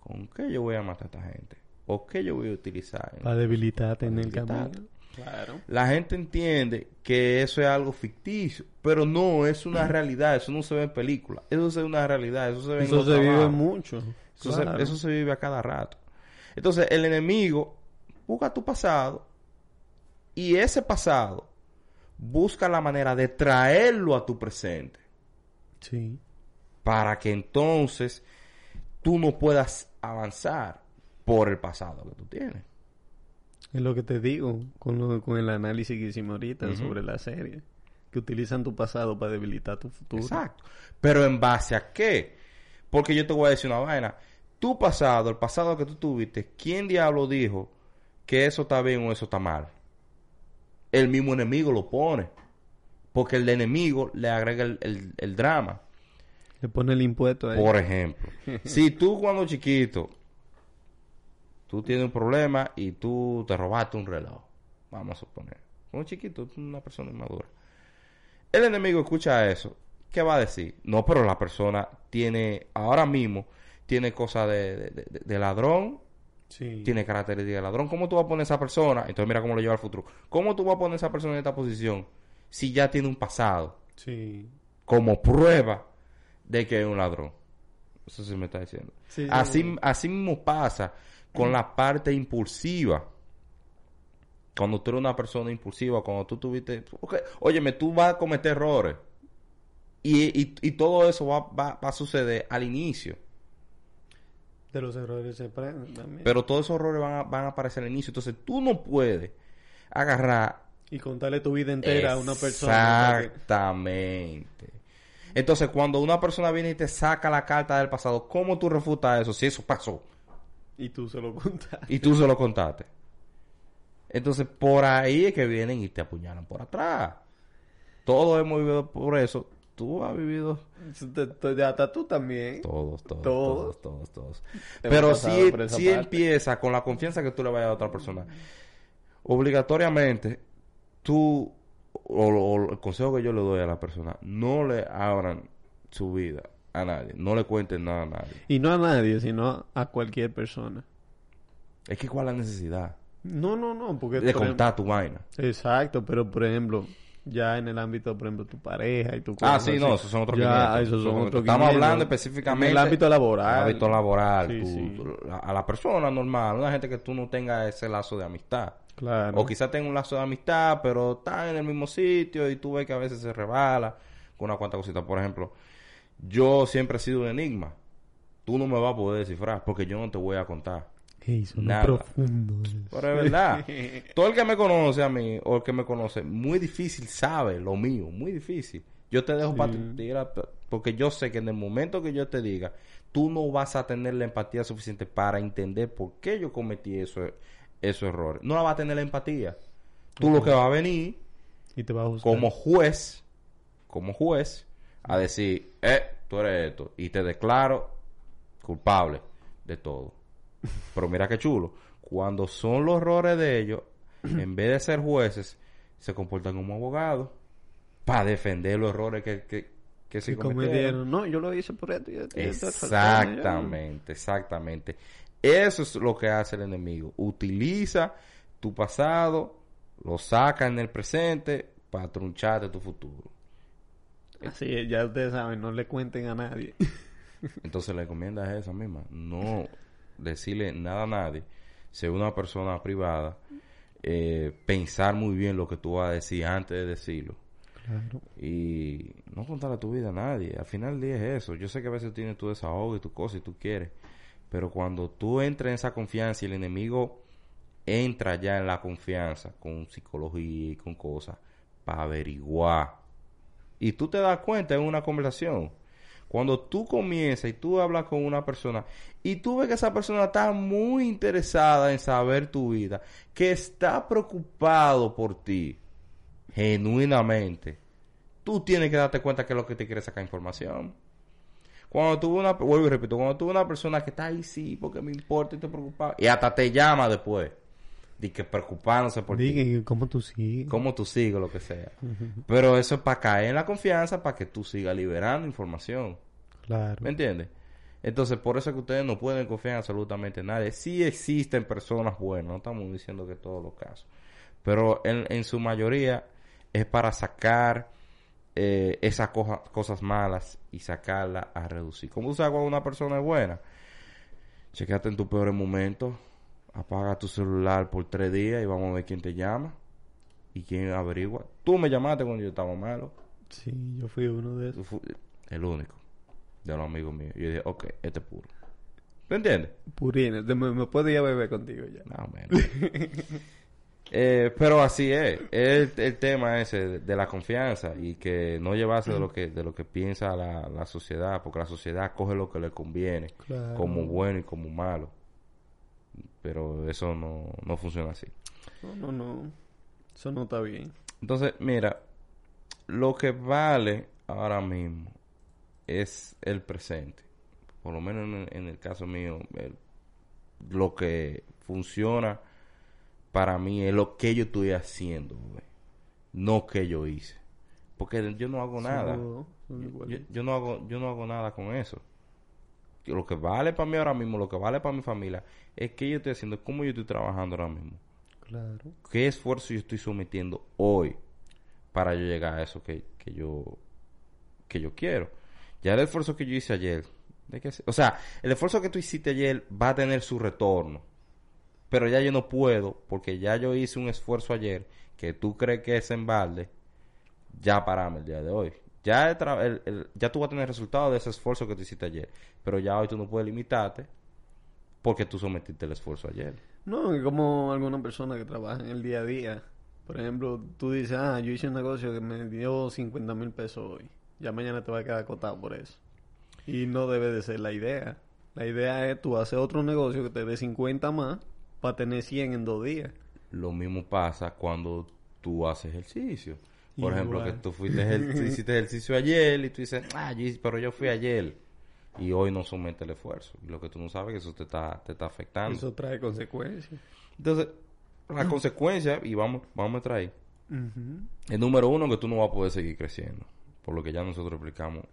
con qué yo voy a matar a esta gente. O qué yo voy a utilizar. en- Para debilitarte en el camino. Claro. La gente entiende que eso es algo ficticio, pero no, es una realidad, eso no se ve en películas, eso se ve una realidad, eso se ve en Eso se vive mucho. Eso, se, claro. eso se vive a cada rato. Entonces, el enemigo busca tu pasado y ese pasado busca la manera de traerlo a tu presente Sí. para que entonces tú no puedas avanzar por el pasado que tú tienes. Es lo que te digo con, lo- con el análisis que hicimos ahorita sobre la serie. Que utilizan tu pasado para debilitar tu futuro. Exacto. Pero en base a qué? Porque yo te voy a decir una vaina. Tu pasado, el pasado que tú tuviste, ¿quién diablo dijo que eso está bien o eso está mal? El mismo enemigo lo pone. Porque el enemigo le agrega el, el- el drama. Le pone el impuesto ahí. Por ejemplo, (laughs) si tú cuando chiquito, tú tienes un problema y tú te robaste un reloj, vamos a suponer. Cuando chiquito, una persona inmadura. El enemigo escucha eso. ¿Qué va a decir? No, pero la persona tiene, ahora mismo, tiene cosas de, de- de- de ladrón, Sí. tiene características de ladrón. ¿Cómo tú vas a poner a esa persona? Entonces mira cómo lo lleva al futuro. ¿Cómo tú vas a poner a esa persona en esta posición si ya tiene un pasado? Sí. como prueba de que es un ladrón. Eso sí me está diciendo. Sí, así, sí. así mismo pasa con la parte impulsiva. Cuando tú eres una persona impulsiva, cuando tú tuviste... ok, Óyeme, tú vas a cometer errores. Y, y, y todo eso va, va, va a suceder al inicio. De los errores se también. Pero todos esos errores van a, van a aparecer al inicio. Entonces tú no puedes agarrar y contarle tu vida entera a una persona. Exactamente. Entonces, cuando una persona viene y te saca la carta del pasado, ¿cómo tú refutas eso si eso pasó Y tú se lo contas. y tú se lo contaste? Entonces, por ahí es que vienen y te apuñalan por atrás. Todos hemos vivido por eso. Tú has vivido Hasta tú también. todos, todos, Todos. todos, todos, Pero si, si empieza con la confianza que tú le vayas a otra persona, obligatoriamente, tú, o, o el consejo que yo le doy a la persona, no le abran su vida a nadie, no le cuenten nada a nadie. Y no a nadie, sino a cualquier persona. Es que cuál es la necesidad No, no, no, porque... de contar tu vaina. Exacto, pero por ejemplo, ya en el ámbito, por ejemplo, tu pareja y tu Ah, sí, así, no, esos son otros Ya, 500, esos son otros Estamos 500. hablando específicamente En el ámbito laboral. en el ámbito laboral, Sí, tú- sí. a, a la persona normal, una gente que tú no tengas ese lazo de amistad. Claro. O quizás tenga un lazo de amistad, pero está en el mismo sitio y tú ves que a veces se rebala con una cuanta cosita. Por ejemplo, yo siempre he sido un enigma. Tú no me vas a poder descifrar porque yo no te voy a contar. Ey, sonó Nada. profundo. eso. Pero es verdad. (laughs) Todo el que me conoce a mí o el que me conoce, muy difícil sabe lo mío, muy difícil. Yo te dejo Sí. para porque yo sé que en el momento que yo te diga, tú no vas a tener la empatía suficiente para entender por qué yo cometí eso, esos errores. No la vas a tener la empatía. Tú lo que vas a venir Y te va a como juez, como juez, a decir, eh, tú eres esto, y te declaro culpable de todo. Pero mira qué chulo, cuando son los errores de ellos, (clears throat) en vez de ser jueces, se comportan como abogados para defender los errores que, que, que se cometieron. No, yo lo hice por esto. y esto, y esto, Exactamente, exactamente. Eso es lo que hace el enemigo. Utiliza tu pasado, lo saca en el presente para truncharte tu futuro. (laughs) Así es, ya ustedes saben, no le cuenten a nadie. (laughs) Entonces la encomienda es esa misma. No decirle nada a nadie. Ser una persona privada. eh, pensar muy bien lo que tú vas a decir antes de decirlo. Claro. Y no contarle tu vida a nadie. Al final del día es eso. Yo sé que a veces tienes tu desahogo y tu cosa y tú quieres. Pero cuando tú entras en esa confianza y el enemigo entra ya en la confianza con psicología y con cosas para averiguar. Y tú te das cuenta en una conversación. Cuando tú comienzas y tú hablas con una persona y tú ves que esa persona está muy interesada en saber tu vida, que está preocupado por ti, genuinamente, tú tienes que darte cuenta que es lo que te quiere sacar información. Cuando tuve una, vuelvo y repito, cuando tuve una persona que está ahí, sí, porque me importa y te preocupa, y hasta te llama después, de que preocupándose por ti, ¿cómo tú sigues? cómo tú sigues, lo que sea. Pero eso es para caer en la confianza, para que tú sigas liberando información. Claro. ¿Me entiendes? Entonces, por eso es que ustedes no pueden confiar en absolutamente nadie. Sí existen personas buenas, no estamos diciendo que todos los casos. Pero en, en su mayoría es para sacar eh, esas cosa- cosas malas y sacarlas a reducir. ¿Cómo tú sabes cuando una persona es buena? Chequeate en tus peores momentos, apaga tu celular por tres días y vamos a ver quién te llama y quién averigua. Tú me llamaste cuando yo estaba malo. Sí, yo fui uno de esos. el único de los amigos míos. Yo dije, ok, este es puro. ¿Me entiendes? Purines, me, me puedo ir a beber contigo ya. Más o menos. (laughs) Eh, pero así es. El, el tema ese de, de la confianza y que no llevarse de lo que de lo que piensa la, la sociedad, porque la sociedad coge lo que le conviene, Claro. como bueno y como malo. Pero eso no, no funciona así. No, no, no. Eso no está bien. Entonces, mira, lo que vale ahora mismo es el presente. Por lo menos en, en el caso mío, el- lo que funciona para mí es lo que yo estoy haciendo, güey. no que yo hice. Porque yo no hago nada. Yo no hago yo no hago nada con eso. Lo que vale para mí ahora mismo, lo que vale para mi familia, es que yo estoy haciendo, cómo yo estoy trabajando ahora mismo Claro. qué esfuerzo yo estoy sometiendo hoy para yo llegar a eso que, que yo que yo quiero. Ya el esfuerzo que yo hice ayer, ¿de qué o sea, el esfuerzo que tú hiciste ayer va a tener su retorno. Pero ya yo no puedo porque ya yo hice un esfuerzo ayer que tú crees que es en balde, ya parame el día de hoy. Ya, el tra- el- el- ya tú vas a tener resultado de ese esfuerzo que tú hiciste ayer. Pero ya hoy tú no puedes limitarte porque tú sometiste el esfuerzo ayer. No, como alguna persona que trabaja en el día a día. Por ejemplo, tú dices, ah, yo hice un negocio que me dio 50 mil pesos hoy. Ya mañana te va a quedar acotado por eso. Y no debe de ser la idea. La idea es tú hacer otro negocio que te dé 50 más para tener 100 en dos días. Lo mismo pasa cuando tú haces ejercicio. Por ejemplo, que tú fuiste tú (laughs) hiciste ejercicio ayer y tú dices, ah, pero yo fui ayer. Y hoy no somete el esfuerzo. Y lo que tú no sabes es que eso te está, te está afectando. Eso trae consecuencias. Entonces, la consecuencia, y vamos, vamos a traer, Ujú. el número uno, que tú no vas a poder seguir creciendo. Por lo que ya nosotros explicamos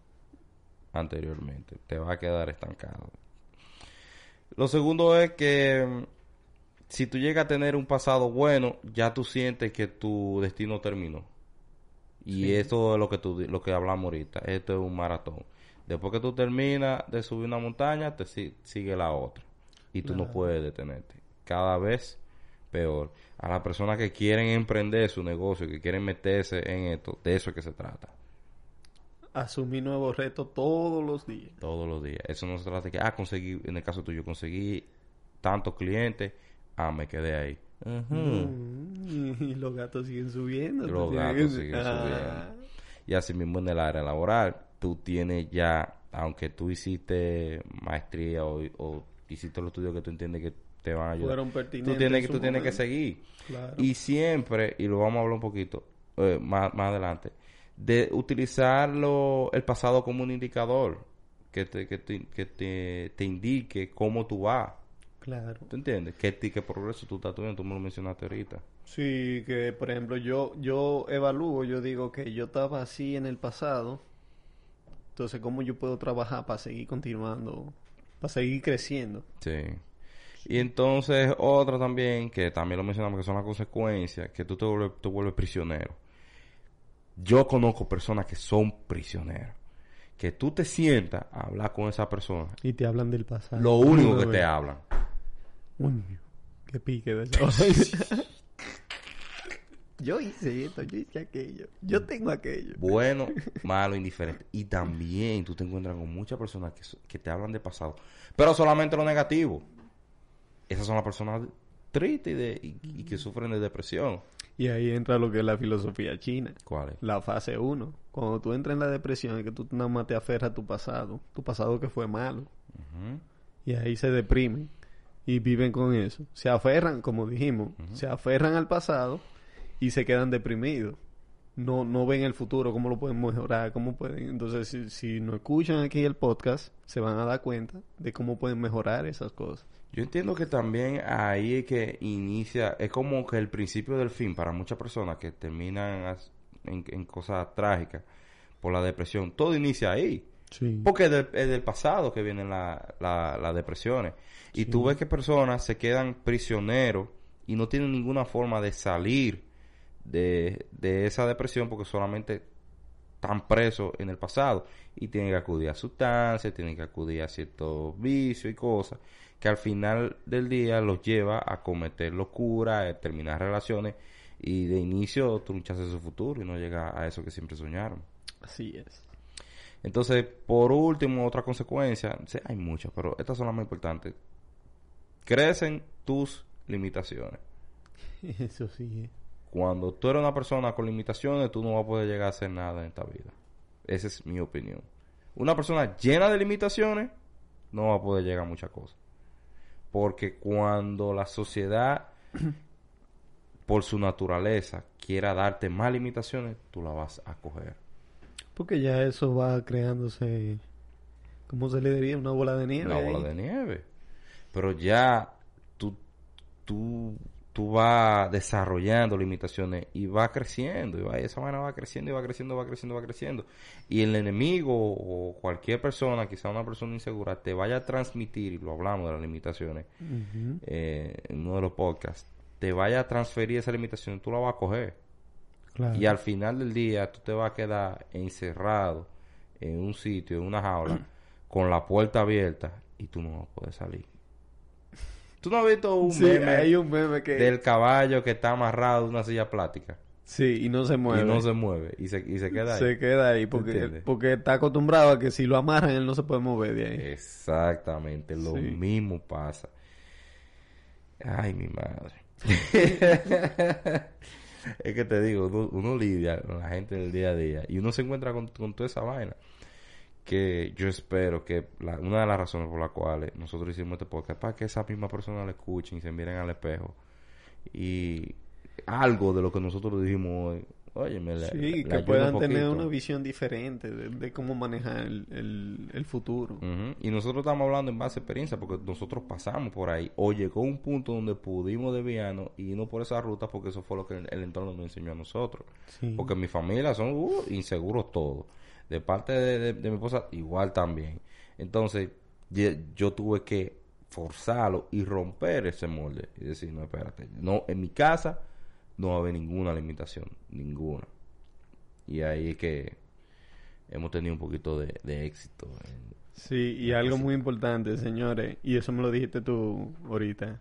anteriormente. Te va a quedar estancado. Lo segundo es que mm, si tú llegas a tener un pasado bueno, ya tú sientes que tu destino terminó. Y Sí. esto es lo que tú, lo que hablamos ahorita. Esto es un maratón. Después que tú terminas de subir una montaña, te si- sigue la otra. Y tú no puedes detenerte. Cada vez peor. A las personas que quieren emprender su negocio, que quieren meterse en esto, de eso es que se trata. Asumir nuevos retos todos los días. Todos los días. Eso no se trata de que, ah, conseguí, en el caso tuyo, conseguí tantos clientes, ah, me quedé ahí. Mm, (laughs) Y los gatos siguen subiendo. Los gatos siguen Ah. subiendo. Y así mismo en el área laboral, tú tienes ya, aunque tú hiciste maestría o, o hiciste los estudios que tú entiendes que te van a ayudar, tú tienes, en que- tú tienes que seguir. Claro. Y siempre, y lo vamos a hablar un poquito eh, más, más adelante, de utilizarlo el pasado como un indicador que te, que te, que te, te indique cómo tú vas. Claro. ¿Tú entiendes? ¿Qué, ti- qué progreso tú estás teniendo? Tú me lo mencionaste ahorita. Sí, que por ejemplo yo yo evalúo, yo digo que yo estaba así en el pasado, entonces cómo yo puedo trabajar para seguir continuando, para seguir creciendo. Sí. Y entonces otra también, que también lo mencionamos, que son las consecuencias, que tú te vuelves, te vuelves prisionero. Yo conozco personas que son prisioneros. Que tú te sientas a hablar con esa persona. Y te hablan del pasado. Lo único que te hablan. Uño, qué pique de esa (laughs) Yo hice esto, yo hice aquello, yo tengo aquello. Bueno, (laughs) malo, indiferente. Y también tú te encuentras con muchas personas que, te hablan de pasado. Pero solamente lo negativo. Esas son las personas tristes y, de- y- y que sufren de depresión. Y ahí entra lo que es la filosofía china. ¿Cuál es? La fase 1. Cuando tú entras en la depresión es que tú nada más te aferras a tu pasado, tu pasado que fue malo. Y ahí se deprimen y viven con eso. Se aferran, como dijimos, se aferran al pasado y se quedan deprimidos. No, no ven el futuro, cómo lo pueden mejorar, cómo pueden... Entonces, si, si no escuchan aquí el podcast, se van a dar cuenta de cómo pueden mejorar esas cosas. Yo entiendo que también ahí es que inicia, es como que el principio del fin para muchas personas que terminan en, en cosas trágicas por la depresión. Todo inicia ahí. Sí. Porque es del, es del pasado que vienen la- la- las depresiones. Y tú ves que personas se quedan prisioneros y no tienen ninguna forma de salir de, de esa depresión porque solamente están presos en el pasado y tienen que acudir a sustancias, tienen que acudir a ciertos vicios y cosas que al final del día los lleva a cometer locura, a terminar relaciones y de inicio truncharse su futuro y no llega a eso que siempre soñaron. Así es. Entonces, por último, otra consecuencia, sí, hay muchas, pero estas son las más importantes. Crecen tus limitaciones. (laughs) Eso sí. eh. Cuando tú eres una persona con limitaciones, tú no vas a poder llegar a hacer nada en esta vida. Esa es mi opinión. Una persona llena de limitaciones no va a poder llegar a muchas cosas. Porque cuando la sociedad, (clears throat) por su naturaleza, quiera darte más limitaciones, tú la vas a coger. Porque ya eso va creándose, ¿cómo se le diría? Una bola de nieve. una ahí. bola de nieve. Pero ya tú, tú, tú vas desarrollando limitaciones y va creciendo. Y, va, esa vaina va creciendo y va creciendo, va creciendo, va creciendo. Y el enemigo o cualquier persona, quizá una persona insegura, te vaya a transmitir, y lo hablamos de las limitaciones eh, en uno de los podcasts, te vaya a transferir esa limitación, tú la vas a coger. Claro. Y al final del día tú te vas a quedar encerrado en un sitio, en una jaula, (clears throat) con la puerta abierta y tú no vas a poder salir. ¿Tú no has visto un Sí, meme hay un meme que... del caballo que está amarrado de una silla plástica Sí, y no se mueve. y no se mueve y se, y se queda ahí? Se queda ahí porque, porque está acostumbrado a que si lo amarran él no se puede mover de ahí. Exactamente, lo Sí. mismo pasa. Ay, mi madre. (laughs) (laughs) es que te digo, uno, uno lidia con la gente del día a día y uno se encuentra con, con toda esa vaina. Que yo espero que la- una de las razones por las cuales nosotros hicimos este podcast es para que esa misma persona lo escuchen y se miren al espejo. Y algo de lo que nosotros dijimos hoy, oye, me le, Sí, que un puedan tener una visión diferente de, de cómo manejar el, el, el futuro. Y nosotros estamos hablando en base a experiencia porque nosotros pasamos por ahí o llegó un punto donde pudimos desviarnos y irnos por esa ruta porque eso fue lo que el, el entorno nos enseñó a nosotros. Sí. Porque mi familia son uh, inseguros todos. De parte de, de- de mi esposa igual también. Entonces yo tuve que forzarlo y romper ese molde y decir, no, espérate, no, en mi casa no va a haber ninguna limitación, ninguna. Y ahí es que hemos tenido un poquito de, de éxito. en- Sí, y algo muy importante, señores, y eso me lo dijiste tú ahorita.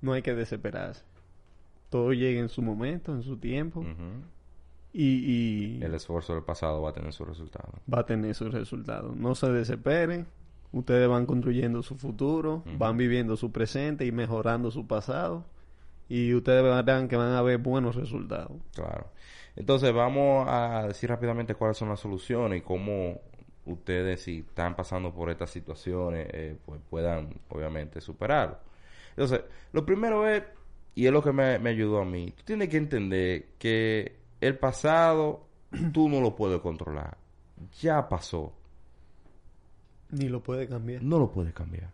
No hay que desesperarse. Todo llega en su momento, en su tiempo, y, y El esfuerzo del pasado va a tener su resultado. va a tener sus resultados. No se desesperen. Ustedes van construyendo su futuro, van viviendo su presente y mejorando su pasado. Y ustedes verán que van a ver buenos resultados. Claro. Entonces vamos a decir rápidamente cuáles son las soluciones y cómo ustedes si están pasando por estas situaciones eh, pues puedan obviamente superarlo. Entonces, lo primero es, y es lo que me, me ayudó a mí, tú tienes que entender que el pasado (clears throat) tú no lo puedes controlar. Ya pasó. Ni lo puede cambiar. No lo puedes cambiar.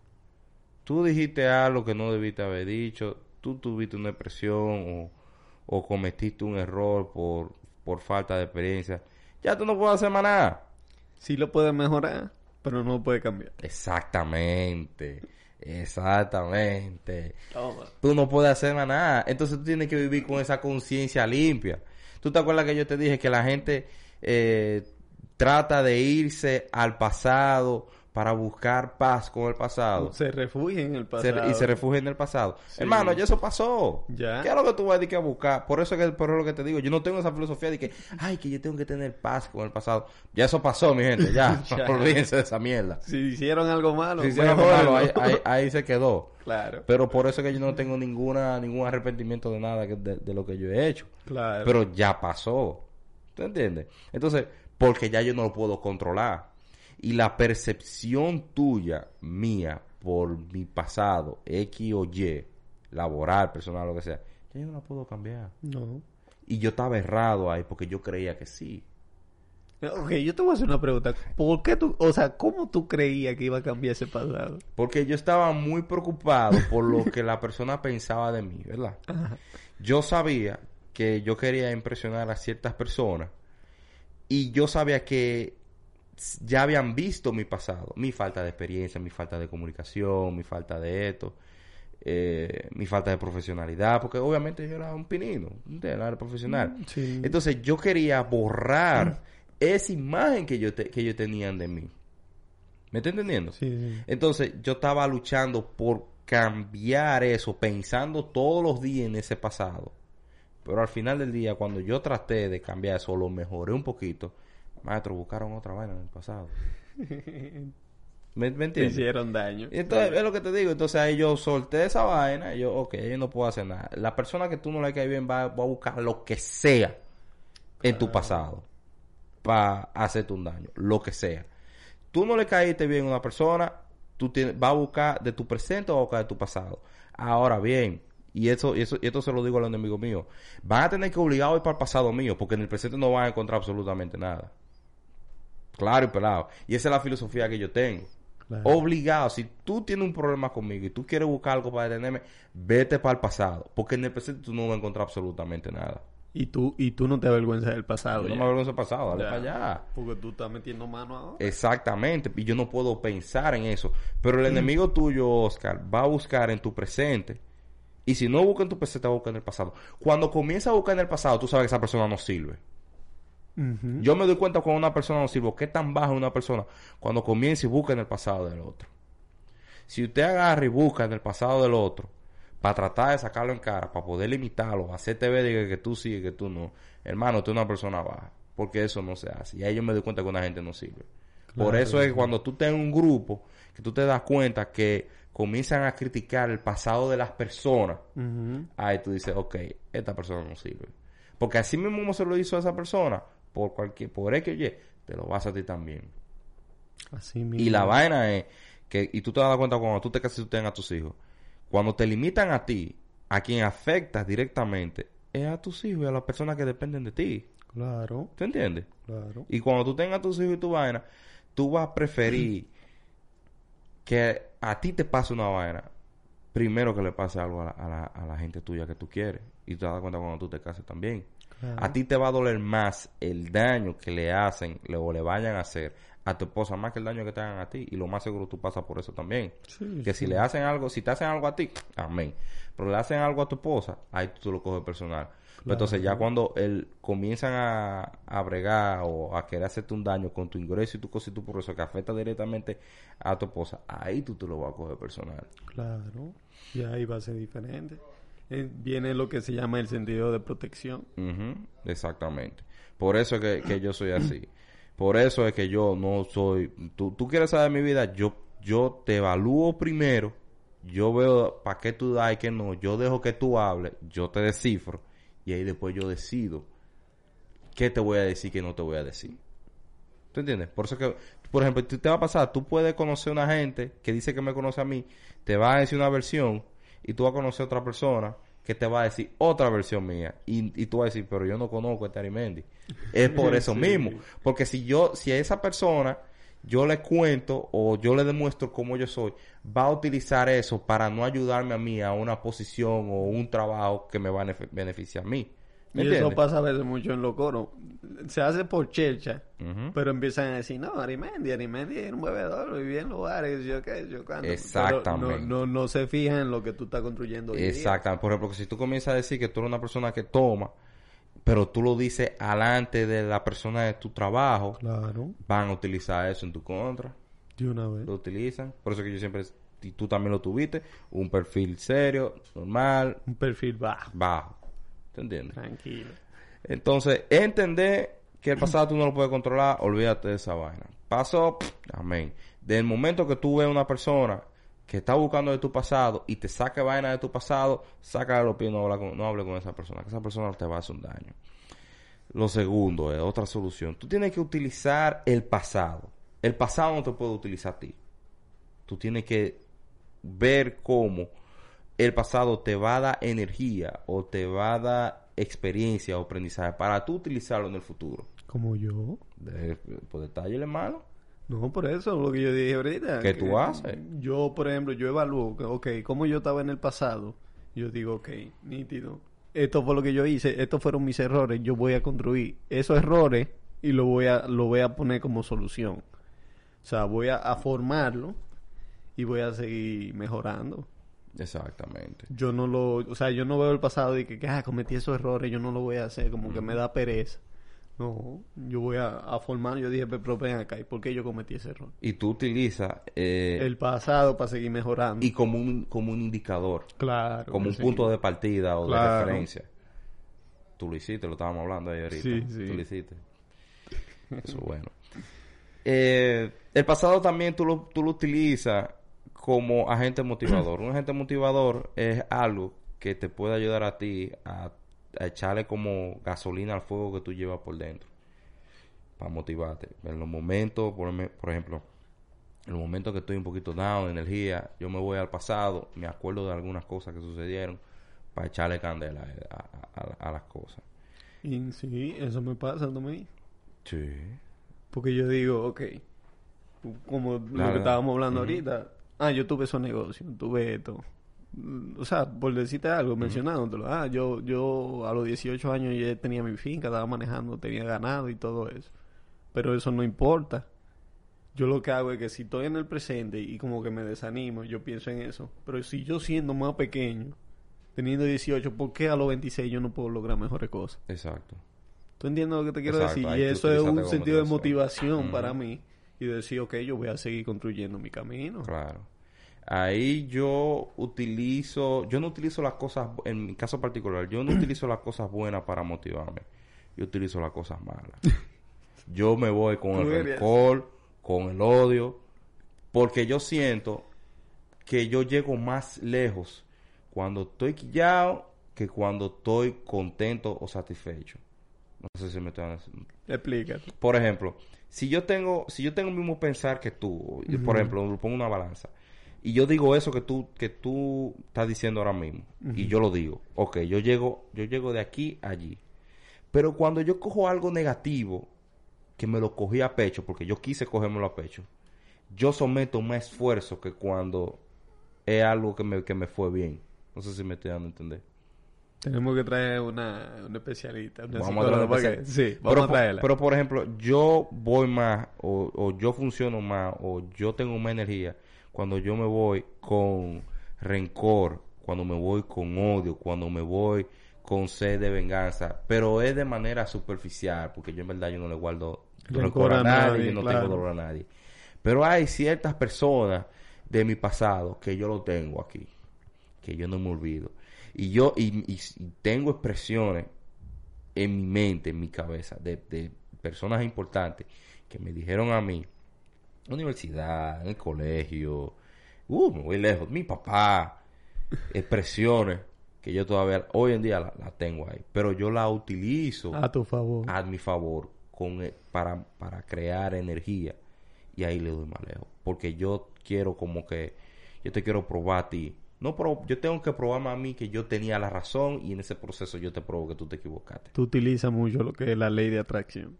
Tú dijiste algo que no debiste haber dicho, tú tuviste una depresión o, o cometiste un error por, por falta de experiencia. Ya tú no puedes hacer más nada. Sí lo puede mejorar, pero no lo puede cambiar. Exactamente. Exactamente. Toma. Tú no puedes hacer más nada. Entonces tú tienes que vivir con esa conciencia limpia. ¿Tú te acuerdas que yo te dije que la gente eh, trata de irse al pasado para buscar paz con el pasado? Se refugia en el Se- pasado. y se refugia en el pasado. Sí. Hermano, ya eso pasó. Ya. ¿Qué es lo que tú vas a decir a buscar? Por eso es que por eso lo que te digo. Yo no tengo esa filosofía de que, ay, que yo tengo que tener paz con el pasado. Ya eso pasó, mi gente. Ya. (laughs) Ya. Olvídense de esa mierda. Si hicieron algo malo, Si hicieron algo malo, ahí, ahí- ahí se quedó. Claro. Pero por eso es que yo no tengo ninguna ningún arrepentimiento de nada que- de, de lo que yo he hecho. Claro. Pero ya pasó. ¿Tú entiendes? Entonces, porque ya yo no lo puedo controlar. Y la percepción tuya, mía, por mi pasado, X o Y, laboral, personal, lo que sea, ya yo no la puedo cambiar. No. Y yo estaba errado ahí porque yo creía que sí. Ok, yo te voy a hacer una pregunta. ¿Por qué tú, o sea, cómo tú creías que iba a cambiar ese pasado? Porque yo estaba muy preocupado por lo que la persona pensaba de mí, ¿verdad? (laughs) Yo sabía que yo quería impresionar a ciertas personas y yo sabía que ya habían visto mi pasado, mi falta de experiencia, mi falta de comunicación, mi falta de esto, eh, mi falta de profesionalidad, porque obviamente yo era un pinino, era profesional. Sí. Entonces yo quería borrar esa imagen que yo, te- que ellos tenían de mí. ¿Me está entendiendo? Sí, sí. Entonces yo estaba luchando por cambiar eso, pensando todos los días en ese pasado. Pero al final del día, cuando yo traté de cambiar eso, lo mejoré un poquito. Maestro, buscaron otra vaina en el pasado. ¿Me, me entiendes? hicieron daño. Y Entonces, es lo que te digo. Entonces ahí yo solté esa vaina. Y yo, ok, yo no puedo hacer nada. La persona que tú no le caes bien va, va a buscar lo que sea en tu pasado para hacerte un daño. Lo que sea. Tú no le caíste bien a una persona, tú tienes, va a buscar de tu presente o va a buscar de tu pasado. Ahora bien, y eso, y eso, y esto se lo digo a los enemigos míos, van a tener que obligar a ir para el pasado mío, porque en el presente no van a encontrar absolutamente nada. Claro y pelado. Y esa es la filosofía que yo tengo. Claro. Obligado, si tú tienes un problema conmigo y tú quieres buscar algo para detenerme, vete para el pasado, porque en el presente tú no vas a encontrar absolutamente nada. Y tú, y tú no te avergüenzas del pasado. Yo no me avergüenzo del pasado, dale Ya. para allá. Porque tú estás metiendo mano ahora. Exactamente, y yo no puedo pensar en eso. Pero el enemigo tuyo, Oscar, va a buscar en tu presente. Y si no busca en tu presente, va a buscar en el pasado. Cuando comienza a buscar en el pasado, tú sabes que esa persona no sirve. Yo me doy cuenta cuando una persona no sirve, qué tan baja es una persona cuando comienza y busca en el pasado del otro. Si usted agarra y busca en el pasado del otro para tratar de sacarlo en cara, para poder limitarlo, hacerte ver de que, que tú sí que tú no, hermano, tú eres una persona baja, porque eso no se hace. Y ahí yo me doy cuenta que una gente no sirve. Por eso es que cuando tú tienes un grupo, que tú te das cuenta que comienzan a criticar el pasado de las personas, Ujú. ahí tú dices, ok, esta persona no sirve. Porque así mismo como se lo hizo a esa persona, por cualquier, por X o Y, te lo vas a ti también. Así mismo. Y la vaina es que, y tú te das cuenta cuando tú te casas y tú tengas a tus hijos, cuando te limitan a ti, a quien afectas directamente, es a tus hijos y a las personas que dependen de ti. Claro, ¿Tú entiendes? claro. Y cuando tú tengas a tus hijos y tu vaina, tú vas a preferir (clears throat) que a ti te pase una vaina primero que le pase algo a la, a la- a la gente tuya que tú quieres. Y te das cuenta cuando tú te cases también. Claro. A ti te va a doler más el daño que le hacen le- o le vayan a hacer a tu esposa más que el daño que te hagan a ti. Y lo más seguro tú pasas por eso también. Sí, que sí. si le hacen algo, si te hacen algo a ti, amén. Pero le hacen algo a tu esposa, ahí tú lo coges personal. Pero Entonces ya cuando él comienzan a, a bregar o a querer hacerte un daño con tu ingreso y tu cosa y tu progreso que afecta directamente a tu esposa, ahí tú te lo vas a coger personal. Claro. Y ahí va a ser diferente. Eh, viene lo que se llama el sentido de protección. Exactamente. Por eso es que, que yo soy así. Por eso es que yo no soy... Tú, tú quieres saber mi vida, yo, yo te evalúo primero. Yo veo para qué tú das y qué no. Yo dejo que tú hables. Yo te descifro. Y ahí después yo decido qué te voy a decir qué no te voy a decir. ¿Tú entiendes? Por eso que, por ejemplo, tú- te va a pasar, tú puedes conocer una gente que dice que me conoce a mí, te va a decir una versión y tú vas a conocer a otra persona que te va a decir otra versión mía y, y tú vas a decir, pero yo no conozco a este Arimendi. Es por (laughs) eso Sí. mismo. Porque si yo, si a esa persona yo le cuento o yo le demuestro cómo yo soy, va a utilizar eso para no ayudarme a mí a una posición o un trabajo que me va a benefi- beneficiar a mí. ¿Me Y eso pasa a veces mucho en los coros. Se hace por chercha, pero empiezan a decir, no, Arimendi, Arimendi es un bebedor, vivía en lugares, yo qué, yo Exactamente. no, no, no se fijan en lo que tú estás construyendo. Exactamente. Por ejemplo, si tú comienzas a decir que tú eres una persona que toma, pero tú lo dices alante de la persona de tu trabajo, Claro, van a utilizar eso en tu contra. de una vez. Lo utilizan. Por eso que yo siempre, y tú también lo tuviste, un perfil serio, normal, Un perfil bajo. bajo. ¿Te entiendes? Tranquilo. Entonces, entender que el pasado tú no lo puedes controlar, olvídate de esa vaina. Pasó, amén. Del momento que tú ves una persona que está buscando de tu pasado y te saca vaina de tu pasado, saca de los pies, no hable con, no hable con esa persona, que esa persona te va a hacer un daño. Lo segundo es otra solución. Tú tienes que utilizar el pasado. El pasado no te puede utilizar a ti. Tú tienes que ver cómo el pasado te va a dar energía o te va a dar experiencia o aprendizaje para tú utilizarlo en el futuro. Como yo. De, por detalle, hermano. No, por eso, lo que yo dije ahorita. ¿Qué que tú haces? Yo, por ejemplo, yo evalúo, ok, como yo estaba en el pasado, yo digo, ok, nítido. Esto fue lo que yo hice, estos fueron mis errores, yo voy a construir esos errores y lo voy a, lo voy a poner como solución. O sea, voy a, a formarlo y voy a seguir mejorando. Exactamente. Yo no lo, o sea, yo no veo el pasado y que, ah, cometí esos errores, yo no lo voy a hacer, como que me da pereza. No, yo voy a, a formar, yo dije, pero ven acá, ¿y por qué yo cometí ese error? Y tú utilizas... eh, El pasado para seguir mejorando. y como un, como un indicador. claro. como un sí. punto de partida o de referencia. Tú lo hiciste, lo estábamos hablando ahí ahorita. Sí, sí. Tú lo hiciste. (laughs) Eso es bueno. Eh, el pasado también tú lo, tú lo utilizas como agente motivador. Un agente motivador es algo que te puede ayudar a ti a, a echarle como gasolina al fuego que tú llevas por dentro. Para motivarte. En los momentos, por, por ejemplo, en los momentos que estoy un poquito down, de energía, yo me voy al pasado, me acuerdo de algunas cosas que sucedieron para echarle candela a, a- a- a las cosas. Y sí, eso me pasa también. Sí. Porque yo digo, ok, como lo que estábamos hablando ahorita, ah, yo tuve esos negocios, tuve esto. Mm, O sea, por decirte algo, mencionándotelo, ah, yo, yo a los 18 años ya tenía mi finca, estaba manejando, tenía ganado y todo eso. Pero eso no importa. Yo lo que hago es que si estoy en el presente y como que me desanimo, yo pienso en eso. Pero si yo siendo más pequeño, teniendo 18, ¿por qué a los 26 yo no puedo lograr mejores cosas? Exacto. ¿Tú entiendes lo que te quiero Exacto, decir? ahí Y eso es un sentido de motivación. para mí. Y decir, ok, yo voy a seguir construyendo mi camino. Claro. Ahí yo utilizo, yo no utilizo las cosas, en mi caso particular, yo no utilizo las cosas buenas para motivarme. Yo utilizo las cosas malas. (laughs) Yo me voy con el rencor, con el odio, porque yo siento que yo llego más lejos cuando estoy quillado que cuando estoy contento o satisfecho. No sé si me estoy dando- Explícate. por ejemplo, si yo tengo, si yo tengo el mismo pensar que tú, por ejemplo, lo pongo una balanza, y yo digo eso que tú, que tú estás diciendo ahora mismo, y yo lo digo, ok, yo llego, yo llego de aquí a allí. Pero cuando yo cojo algo negativo, que me lo cogí a pecho, porque yo quise cogérmelo a pecho, yo someto más esfuerzo que cuando es algo que me, que me fue bien. No sé si me estoy dando a entender. Tenemos que traer una, una especialista. Una Vamos a traer una Sí, vamos pero, a por- traerla. pero por ejemplo, yo voy más, o, o yo funciono más, o yo tengo más energía cuando yo me voy con rencor, cuando me voy con odio, cuando me voy con sed de venganza, pero es de manera superficial, porque yo en verdad yo no le guardo Rencor rencor a a nadie, nadie, yo no claro. tengo dolor a nadie. Pero hay ciertas personas de mi pasado que yo lo tengo aquí, que yo no me olvido. Y yo, y, y- y tengo expresiones en mi mente, en mi cabeza, de, de personas importantes que me dijeron a mí, universidad, en el colegio, uh, me voy lejos, mi papá, expresiones que yo todavía, hoy en día las la tengo ahí, pero yo la utilizo A tu favor. a mi favor con, eh, para, para crear energía y ahí le doy más lejos porque yo quiero como que yo te quiero probar a ti no pro- yo tengo que probarme a mí que yo tenía la razón y en ese proceso yo te pruebo que tú te equivocaste Tú utilizas mucho lo que es la ley de atracción.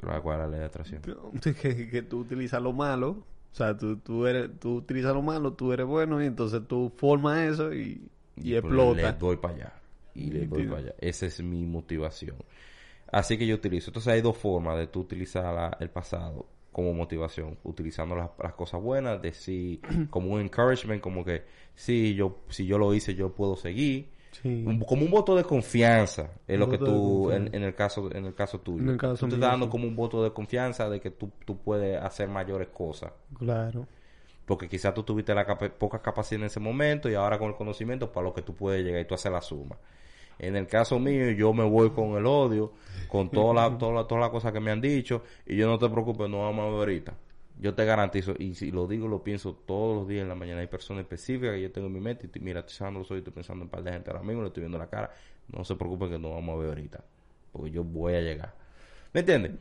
¿Cuál es la ley de atracción? (laughs) Que, que tú utilizas lo malo. O sea, tú, tú, eres, tú utilizas lo malo, tú eres bueno y entonces tú formas eso y, y, pues explota. le doy para allá y le doy para allá esa es mi motivación así que yo utilizo entonces hay dos formas de tú utilizar la- el pasado como motivación utilizando las, las cosas buenas de si (clears throat) como un encouragement como que sí yo si yo lo hice yo puedo seguir Sí. Como un voto de confianza es lo Un que voto de tú en, en el caso en el caso tuyo En el caso tú te estás dando como un voto de confianza de que tú, tú puedes hacer mayores cosas Claro. porque quizás tú tuviste la capa- poca capacidad en ese momento y ahora con el conocimiento para lo que tú puedes llegar y tú haces la suma. En el caso mío, yo me voy con el odio, con todas las toda la, toda la cosas que me han dicho y yo no te preocupes, no vamos a ver ahorita. Yo te garantizo, y si lo digo, lo pienso todos los días en la mañana. Hay personas específicas que yo tengo en mi mente y te- mira, estoy cerrando los ojos estoy pensando en un par de gente ahora mismo, le estoy viendo la cara. No se preocupen que no vamos a ver ahorita, porque yo voy a llegar. ¿Me entiendes?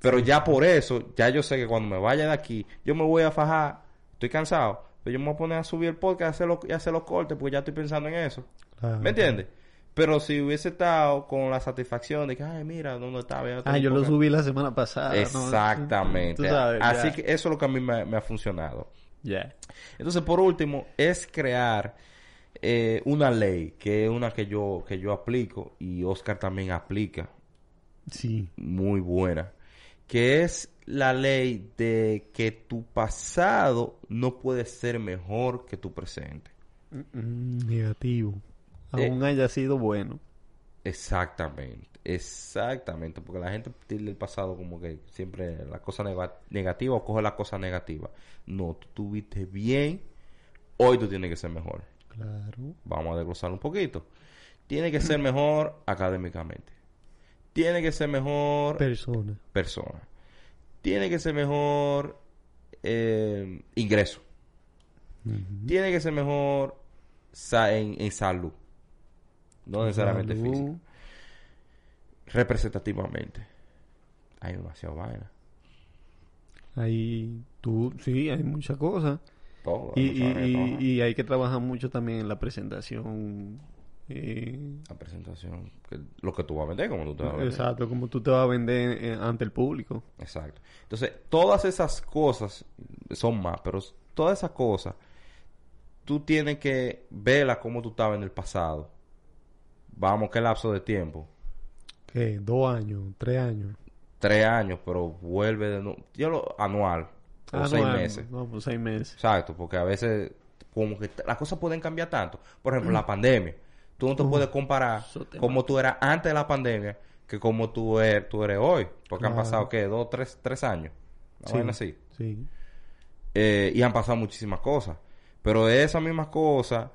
Pero ya por eso, ya yo sé que cuando me vaya de aquí, yo me voy a fajar, estoy cansado, pero yo me voy a poner a subir el podcast y hacer los, y hacer los cortes, porque ya estoy pensando en eso. claro. ¿Me entiendes? Pero si hubiese estado con la satisfacción de que, ay, mira, ¿dónde estaba? Ah, yo lo podcast". subí la semana pasada. Exactamente. Sabes, Así que eso es lo que a mí me, me ha funcionado. Ya. Entonces, por último, es crear eh, una ley, que es una que yo, que yo aplico y Oscar también aplica. Sí. muy buena, que es la ley de que tu pasado no puede ser mejor que tu presente. Mm, negativo. Eh. Aún haya sido bueno. Exactamente, exactamente, porque la gente tilda el pasado como que siempre la cosa nega- negativa o coge la cosa negativa. No, tú tuviste bien, hoy tú tienes que ser mejor. Claro. Vamos a desglosar un poquito. Tiene que ser mejor (clears throat) académicamente. Tiene que ser mejor Persona. persona. Tiene que ser mejor eh, ingreso. Tiene que ser mejor sa- en, en salud. No necesariamente Salud. física. Representativamente. Hay demasiado vaina. Ahí tú, sí, hay muchas cosas. Todo. Y, hay y- trabajar. y- y hay que trabajar mucho también en la presentación. eh, La presentación. que- lo que tú vas a vender, como tú te vas a vender. exacto, como tú te vas a vender eh, ante el público. Exacto. Entonces, todas esas cosas son más, pero todas esas cosas, tú tienes que verlas como tú estabas en el pasado. Vamos, ¿qué lapso de tiempo? ¿Qué? Dos años, tres años. Tres años, pero vuelve de nuevo. Yo lo anual. O seis meses. No, pues seis meses. Exacto, porque a veces como que las cosas pueden cambiar tanto. Por ejemplo, la pandemia. Tú no te puedes comparar Mm. como tú eras antes de la pandemia que como tú eres, tú eres hoy. Porque han pasado, ¿qué? Dos, tres, tres años. Sí, así. Sí. Eh, y han pasado muchísimas cosas. Pero esas mismas cosas,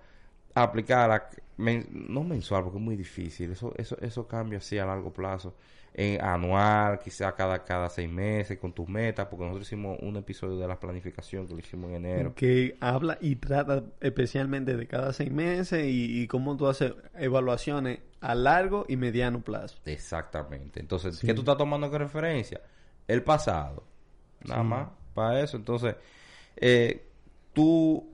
aplicarlas, men- no mensual, porque es muy difícil. Eso, eso, eso cambia así a largo plazo. En anual, quizá cada, cada seis meses, con tus metas, porque nosotros hicimos un episodio de la planificación que lo hicimos en enero. Que habla y trata especialmente de cada seis meses y, y cómo tú haces evaluaciones a largo y mediano plazo. Exactamente. Entonces, Sí. ¿qué tú estás tomando como referencia? El pasado. Nada Sí. más para eso. Entonces, eh, tú,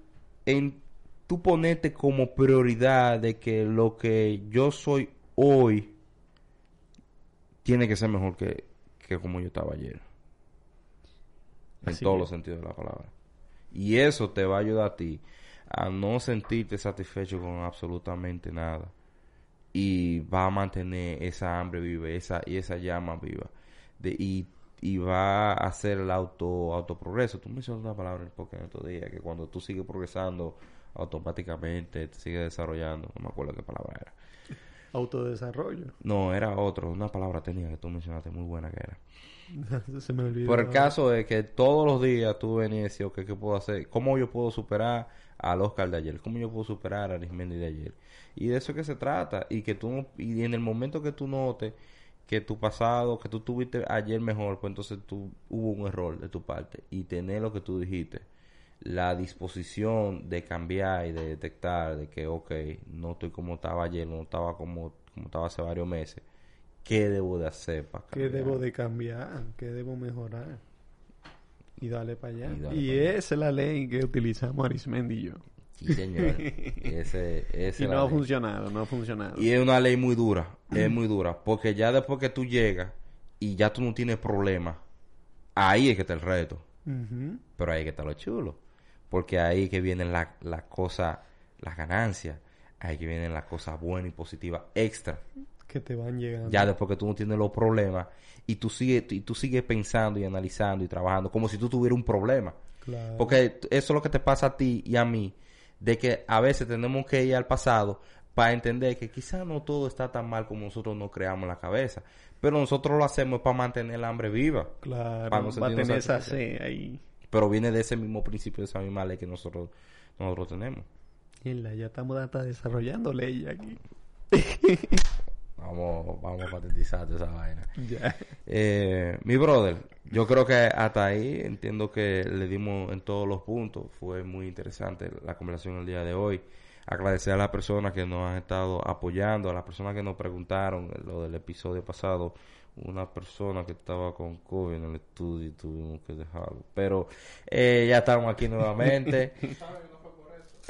en, tú ponete como prioridad de que lo que yo soy hoy tiene que ser mejor que, que como yo estaba ayer. En todos los sentidos de la palabra. Y eso te va a ayudar a ti a no sentirte satisfecho con absolutamente nada. Y va a mantener esa hambre viva, esa, y esa llama viva. De, y, y va a hacer el auto, autoprogreso. Tú mencionas una palabra en el podcast el otro día, que cuando tú sigues progresando, automáticamente te sigues desarrollando. No me acuerdo qué palabra era. Autodesarrollo. No, era otro, una palabra técnica que tú mencionaste muy buena que era. (laughs) Se me olvidó. Por el caso de que todos los días tú venías y decías, ok, ¿qué puedo hacer? ¿Cómo yo puedo superar al Oscar de ayer? ¿Cómo yo puedo superar a Arismendi de ayer? Y de eso es que se trata. Y que tú, y en el momento que tú notes que tu pasado, que tú tuviste ayer mejor, pues entonces tú, hubo un error de tu parte. Y tener lo que tú dijiste, la disposición de cambiar y de detectar de que, ok, no estoy como estaba ayer, no estaba como, como estaba hace varios meses. ¿Qué debo de hacer para ¿Qué debo de cambiar? ¿Qué debo mejorar? Y dale para allá. Y pa' esa es la ley que utilizamos Arismendi y yo. Sí, señor. Ese, ese (laughs) Y no ha ley. funcionado, no ha funcionado. Y es una ley muy dura, es (clears throat) muy dura, porque ya después que tú llegas y ya tú no tienes problema, ahí es que está el reto, pero ahí es que está lo chulo, porque ahí que vienen las la cosas, las ganancias, ahí que vienen las cosas buenas y positivas extra, Que te van llegando. ya después que tú no tienes los problemas y tú sigues, y tú sigues pensando y analizando y trabajando como si tú tuvieras un problema. Claro. Porque eso es lo que te pasa a ti y a mí, de que a veces tenemos que ir al pasado para entender que quizás no todo está tan mal como nosotros nos creamos en la cabeza, pero nosotros lo hacemos para mantener el hambre viva, Claro, para no va a sentirnos tener esa sed ahí. Pero viene de ese mismo principio, de esa misma ley que nosotros nosotros tenemos. Mierda, ya estamos hasta desarrollando ley aquí. (laughs) Vamos, vamos a patentizar esa vaina. Eh, mi brother, yo creo que hasta ahí entiendo que le dimos en todos los puntos. Fue muy interesante la conversación el día de hoy. Agradecer a las personas que nos han estado apoyando, a las personas que nos preguntaron lo del episodio pasado. Una persona que estaba con COVID en el estudio y tuvimos que dejarlo. Pero eh, ya estamos aquí nuevamente. (laughs)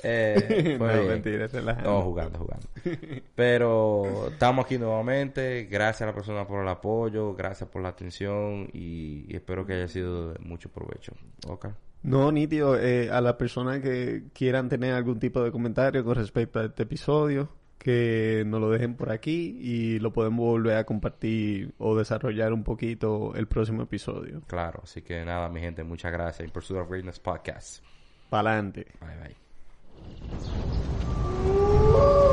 Eh, fue (laughs) no, mentira, relajando. No, jugando, jugando. (laughs) Pero estamos aquí nuevamente. Gracias a la persona por el apoyo, gracias por la atención y, y espero que haya sido de mucho provecho. Ok. No, nítido, eh, a las personas que quieran tener algún tipo de comentario con respecto a este episodio, que nos lo dejen por aquí y lo podemos volver a compartir o desarrollar un poquito el próximo episodio. Claro, así que nada, mi gente, muchas gracias. En Pursuit of Greatness Podcast. Pa'lante. Bye, bye.